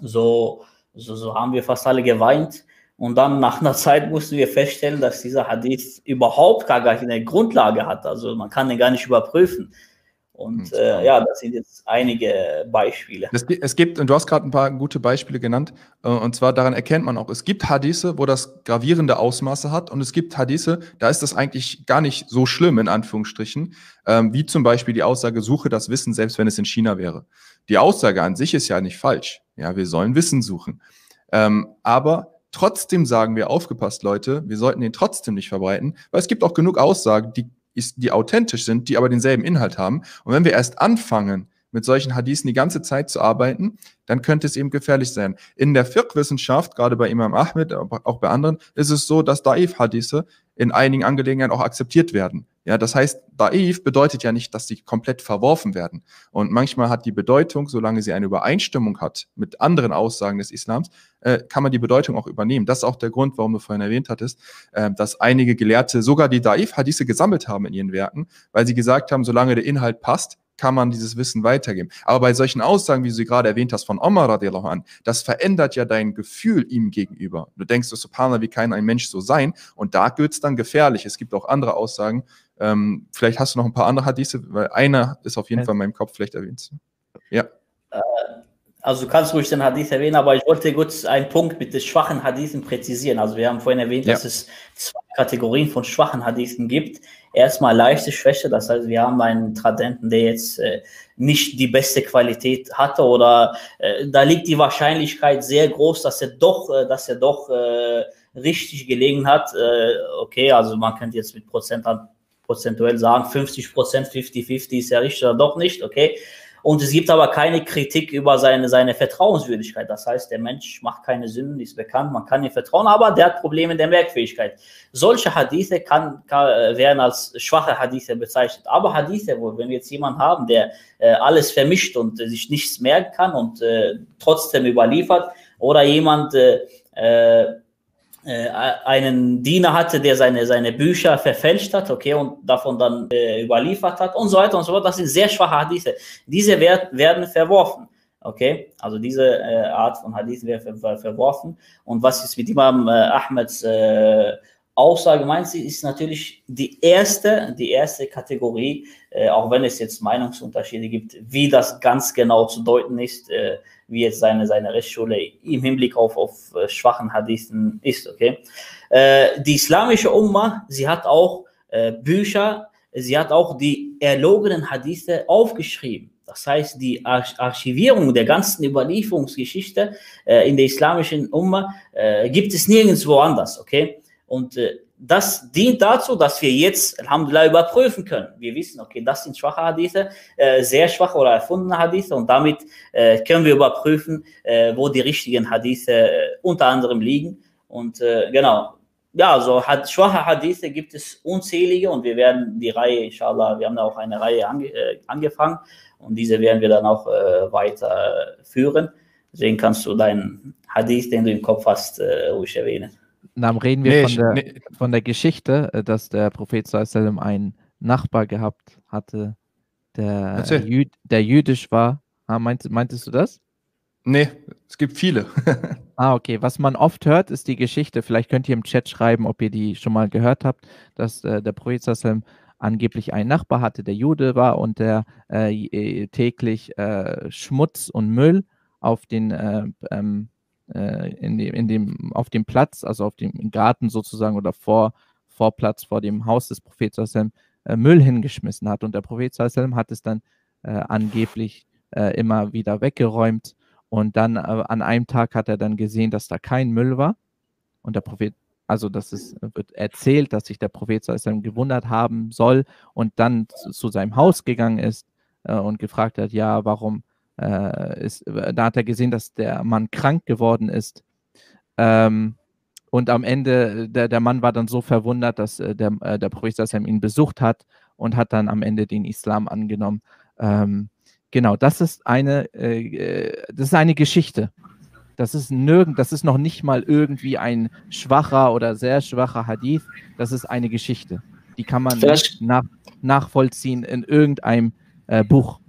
Speaker 3: so, so, so haben wir fast alle geweint. Und dann nach einer Zeit mussten wir feststellen, dass dieser Hadith überhaupt gar keine Grundlage hat. Also man kann den gar nicht überprüfen. Und hm. äh, ja, das sind jetzt einige Beispiele.
Speaker 4: Es, es gibt, und du hast gerade ein paar gute Beispiele genannt, äh, und zwar daran erkennt man auch, es gibt Hadithe, wo das gravierende Ausmaße hat, und es gibt Hadithe, da ist das eigentlich gar nicht so schlimm, in Anführungsstrichen, ähm, wie zum Beispiel die Aussage, suche das Wissen, selbst wenn es in China wäre. Die Aussage an sich ist ja nicht falsch. Ja, wir sollen Wissen suchen. Ähm, aber trotzdem sagen wir, aufgepasst, Leute, wir sollten den trotzdem nicht verbreiten, weil es gibt auch genug Aussagen, die ist, die authentisch sind, die aber denselben Inhalt haben. Und wenn wir erst anfangen, mit solchen Hadithen die ganze Zeit zu arbeiten, dann könnte es eben gefährlich sein. In der Fiqh-Wissenschaft, gerade bei Imam Ahmed, aber auch bei anderen, ist es so, dass Daif-Hadithe in einigen Angelegenheiten auch akzeptiert werden. Ja, das heißt, Daif bedeutet ja nicht, dass sie komplett verworfen werden. Und manchmal hat die Bedeutung, solange sie eine Übereinstimmung hat mit anderen Aussagen des Islams, äh, kann man die Bedeutung auch übernehmen. Das ist auch der Grund, warum du vorhin erwähnt hattest, äh, dass einige Gelehrte sogar die Daif-Hadithe gesammelt haben in ihren Werken, weil sie gesagt haben, solange der Inhalt passt, kann man dieses Wissen weitergeben. Aber bei solchen Aussagen, wie du sie gerade erwähnt hast von Omar radiallahu an, das verändert ja dein Gefühl ihm gegenüber. Du denkst, so, subhanallah, wie kann ein Mensch so sein? Und da wird es dann gefährlich. Es gibt auch andere Aussagen, ähm, vielleicht hast du noch ein paar andere Hadithe, weil einer ist auf jeden ja. Fall in meinem Kopf, vielleicht erwähnt. Ja.
Speaker 3: Äh, also du kannst ruhig den Hadith erwähnen, aber ich wollte kurz einen Punkt mit den schwachen Hadithen präzisieren. Also wir haben vorhin erwähnt, ja. dass es zwei Kategorien von schwachen Hadithen gibt. Erstmal leichte Schwäche, das heißt, wir haben einen Tradenten, der jetzt äh, nicht die beste Qualität hatte oder äh, da liegt die Wahrscheinlichkeit sehr groß, dass er doch, äh, dass er doch äh, richtig gelegen hat. Äh, okay, also man könnte jetzt mit Prozent prozentuell sagen, 50 Prozent, 50-50 ist ja richtig oder doch nicht, okay. Und es gibt aber keine Kritik über seine, seine Vertrauenswürdigkeit. Das heißt, der Mensch macht keine Sünden, ist bekannt, man kann ihm vertrauen, aber der hat Probleme der Merkfähigkeit. Solche Hadithe kann, kann, äh, werden als schwache Hadithe bezeichnet. Aber Hadithe, wo, wenn wir jetzt jemanden haben, der äh, alles vermischt und äh, sich nichts merken kann und äh, trotzdem überliefert, oder jemand, äh, äh äh, einen Diener hatte, der seine, seine Bücher verfälscht hat, okay, und davon dann äh, überliefert hat und so weiter und so fort. Das sind sehr schwache Hadithe. Diese werd, werden verworfen. Okay, also diese äh, Art von Hadith werden ver verworfen. Und was ist mit Imam äh, Ahmeds äh, Aussage meint sie, ist natürlich die erste, die erste Kategorie, äh, auch wenn es jetzt Meinungsunterschiede gibt, wie das ganz genau zu deuten ist, äh, wie jetzt seine, seine Rechtsschule im Hinblick auf, auf äh, schwachen Hadithen ist, okay. Äh, die islamische Umma, sie hat auch äh, Bücher, sie hat auch die erlogenen Hadithe aufgeschrieben. Das heißt, die Archivierung der ganzen Überlieferungsgeschichte äh, in der islamischen Umma äh, gibt es nirgendwo anders, okay? Und äh, das dient dazu, dass wir jetzt, Alhamdulillah, überprüfen können. Wir wissen, okay, das sind schwache Hadithe, äh, sehr schwache oder erfundene Hadithe und damit äh, können wir überprüfen, äh, wo die richtigen Hadithe äh, unter anderem liegen. Und äh, genau, ja, so hat, schwache Hadithe gibt es unzählige und wir werden die Reihe, inshallah, wir haben da auch eine Reihe ange, äh, angefangen und diese werden wir dann auch weiterführen. Deswegen kannst du deinen Hadith, den du im Kopf hast, ruhig erwähnen.
Speaker 1: Dann reden wir nee, von, der, nee. von der Geschichte, äh, dass der Prophet sallam einen Nachbar gehabt hatte, der, Jüd, der jüdisch war. Ah, meint, meintest du das?
Speaker 4: Nee, es gibt viele.
Speaker 1: ah, okay. Was man oft hört, ist die Geschichte. Vielleicht könnt ihr im Chat schreiben, ob ihr die schon mal gehört habt, dass äh, der Prophet sallam angeblich einen Nachbar hatte, der Jude war und der äh, äh täglich äh, Schmutz und Müll auf den äh, ähm, äh, in, dem, in dem, auf dem Platz, also auf dem Garten sozusagen oder vor, Vorplatz vor dem Haus des Propheten äh, Müll hingeschmissen hat. Und der Prophet hat es dann äh, angeblich äh, immer wieder weggeräumt. Und dann äh, an einem Tag hat er dann gesehen, dass da kein Müll war. Und der Prophet, also das ist, wird erzählt, dass sich der Prophet gewundert haben soll und dann zu, zu seinem Haus gegangen ist äh, und gefragt hat, ja, warum äh, ist, da hat er gesehen, dass der Mann krank geworden ist. Ähm, und am Ende, der, der Mann war dann so verwundert, dass äh, der, äh, der Prophet ihn besucht hat und hat dann am Ende den Islam angenommen. Ähm, genau, das ist eine, äh, das ist eine Geschichte. Das ist nirgend, das ist noch nicht mal irgendwie ein schwacher oder sehr schwacher Hadith. Das ist eine Geschichte. Die kann man nach, nachvollziehen in irgendeinem äh, Buch.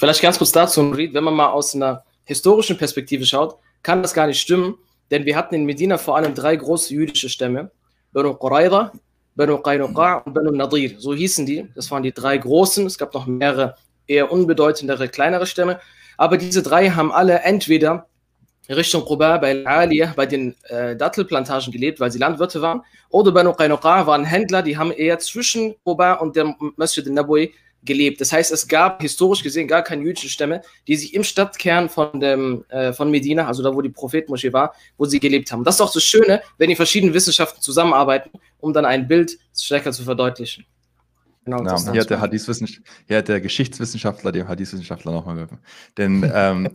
Speaker 2: Vielleicht ganz kurz dazu, wenn man mal aus einer historischen Perspektive schaut, kann das gar nicht stimmen, denn wir hatten in Medina vor allem drei große jüdische Stämme, Banu Qurayza, Banu Qaynuqa und Banu Nadir, so hießen die. Das waren die drei großen, es gab noch mehrere eher unbedeutendere, kleinere Stämme, aber diese drei haben alle entweder Richtung Quba bei Aliyah, bei den äh, Dattelplantagen gelebt, weil sie Landwirte waren. Oder Banu Qaynuqa waren Händler, die haben eher zwischen Quba und dem Masjid al-Nabawi gelebt. Das heißt, es gab historisch gesehen gar keine jüdischen Stämme, die sich im Stadtkern von, dem, äh, von Medina, also da, wo die Prophetmoschee war, wo sie gelebt haben. Das ist auch das Schöne, wenn die verschiedenen Wissenschaften zusammenarbeiten, um dann ein Bild stärker zu verdeutlichen.
Speaker 4: Genau, ja, hier, hat der hier hat der Geschichtswissenschaftler dem Hadith-Wissenschaftler nochmal geholfen. Denn ähm,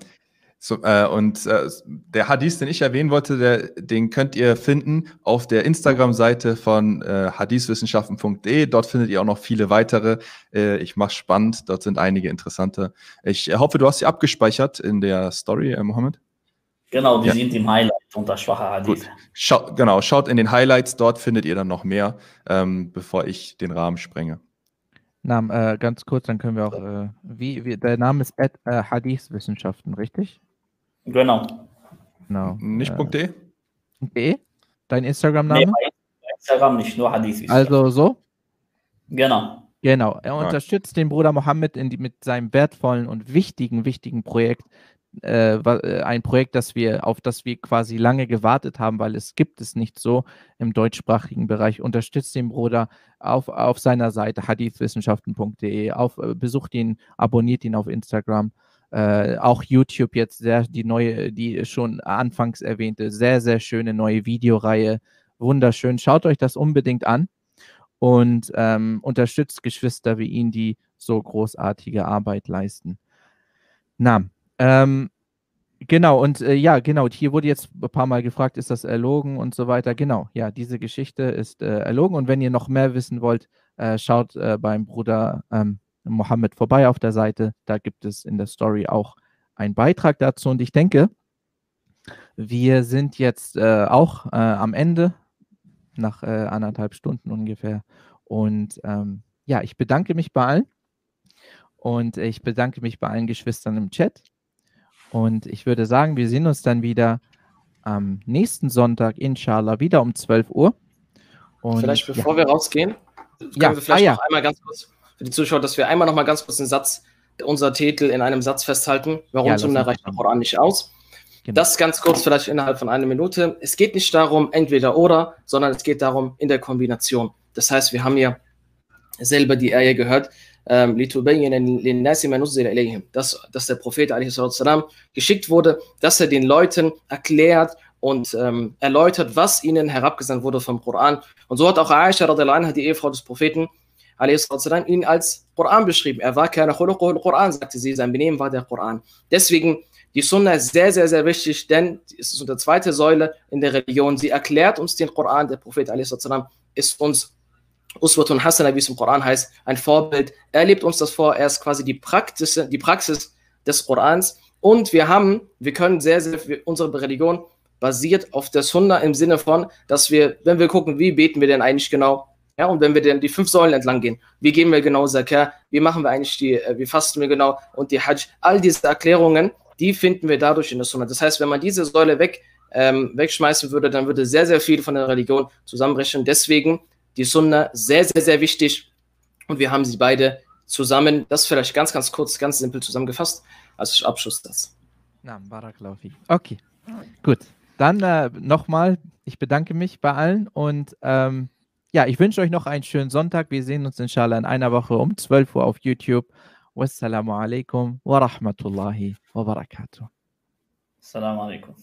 Speaker 4: so, äh, und äh, der Hadith, den ich erwähnen wollte, der, den könnt ihr finden auf der Instagram-Seite von äh, hadithwissenschaften.de. Dort findet ihr auch noch viele weitere. Äh, ich mache spannend, dort sind einige interessante. Ich äh, hoffe, du hast sie abgespeichert in der Story, äh, Mohammed.
Speaker 3: Genau, die ja. sind im Highlight unter schwacher Hadith. Gut.
Speaker 4: Schau, genau, schaut in den Highlights, dort findet ihr dann noch mehr, ähm, bevor ich den Rahmen sprenge.
Speaker 1: Namen, äh, ganz kurz, dann können wir auch, äh, wie, wie, der Name ist Ed, äh, Hadith-Wissenschaften, richtig?
Speaker 3: Genau.
Speaker 4: genau. Nicht äh, .de?
Speaker 1: .de? Dein Instagram-Name? Nee,
Speaker 3: Instagram nicht, nur Hadith.
Speaker 1: Also so?
Speaker 3: Genau.
Speaker 1: Genau. Er unterstützt den Bruder Mohammed die, mit seinem wertvollen und wichtigen, wichtigen Projekt. Äh, äh, ein Projekt, das wir, auf das wir quasi lange gewartet haben, weil es gibt es nicht so im deutschsprachigen Bereich. Unterstützt den Bruder auf, auf seiner Seite hadithwissenschaften.de, auf, äh, besucht ihn, abonniert ihn auf Instagram äh, auch YouTube jetzt sehr die neue, die schon anfangs erwähnte, sehr, sehr schöne neue Videoreihe. Wunderschön. Schaut euch das unbedingt an und ähm, unterstützt Geschwister wie ihn, die so großartige Arbeit leisten. Na, ähm, genau, und äh, ja, genau, hier wurde jetzt ein paar Mal gefragt, ist das erlogen und so weiter. Genau, ja, diese Geschichte ist äh, erlogen und wenn ihr noch mehr wissen wollt, äh, schaut äh, beim Bruder ähm, Mohammed vorbei auf der Seite. Da gibt es in der Story auch einen Beitrag dazu. Und ich denke, wir sind jetzt äh, auch äh, am Ende, nach äh, anderthalb Stunden ungefähr. Und ähm, ja, ich bedanke mich bei allen. Und ich bedanke mich bei allen Geschwistern im Chat. Und ich würde sagen, wir sehen uns dann wieder am nächsten Sonntag, inshallah, wieder um 12 Uhr.
Speaker 2: Und, vielleicht bevor ja. wir rausgehen, können ja. wir vielleicht ah, ja. noch einmal ganz kurz für die Zuschauer, dass wir einmal noch mal ganz kurz einen Satz, unser Titel in einem Satz festhalten. Warum ja, Sunna reicht der Koran nicht aus? Genau. Das ganz kurz, vielleicht innerhalb von einer Minute. Es geht nicht darum, entweder oder, sondern es geht darum, in der Kombination. Das heißt, wir haben ja selber die Eier gehört, ähm, dass, dass der Prophet geschickt wurde, dass er den Leuten erklärt und ähm, erläutert, was ihnen herabgesandt wurde vom Koran. Und so hat auch Aisha, die Ehefrau des Propheten, والسلام, ihn als Koran beschrieben. Er war keine Koran, sagte sie, sein Benehmen war der Koran. Deswegen, die Sunna ist sehr, sehr, sehr wichtig, denn es ist unsere zweite Säule in der Religion. Sie erklärt uns den Koran. Der Prophet والسلام, ist uns Uswatun Hasana, wie es im Koran heißt, ein Vorbild. Er lebt uns das vor. Er ist quasi die Praxis, die Praxis des Korans. Und wir haben, wir können sehr, sehr, unsere Religion basiert auf der Sunna im Sinne von, dass wir, wenn wir gucken, wie beten wir denn eigentlich genau, ja, und wenn wir dann die fünf Säulen entlang gehen, wie gehen wir genau Zakah, wie machen wir eigentlich die, äh, wie fasten wir genau und die Hajj, all diese Erklärungen, die finden wir dadurch in der Sunna. Das heißt, wenn man diese Säule weg, ähm, wegschmeißen würde, dann würde sehr, sehr viel von der Religion zusammenbrechen. Deswegen die Sunna sehr, sehr, sehr wichtig und wir haben sie beide zusammen. Das vielleicht ganz, ganz kurz, ganz simpel zusammengefasst als Abschluss das.
Speaker 1: Okay, gut. Dann äh, nochmal, ich bedanke mich bei allen und ähm, ja, ich wünsche euch noch einen schönen Sonntag. Wir sehen uns inshallah in einer Woche um 12 Uhr auf YouTube. Wassalamu alaikum wa rahmatullahi wa barakatuh.
Speaker 3: Assalamu alaikum.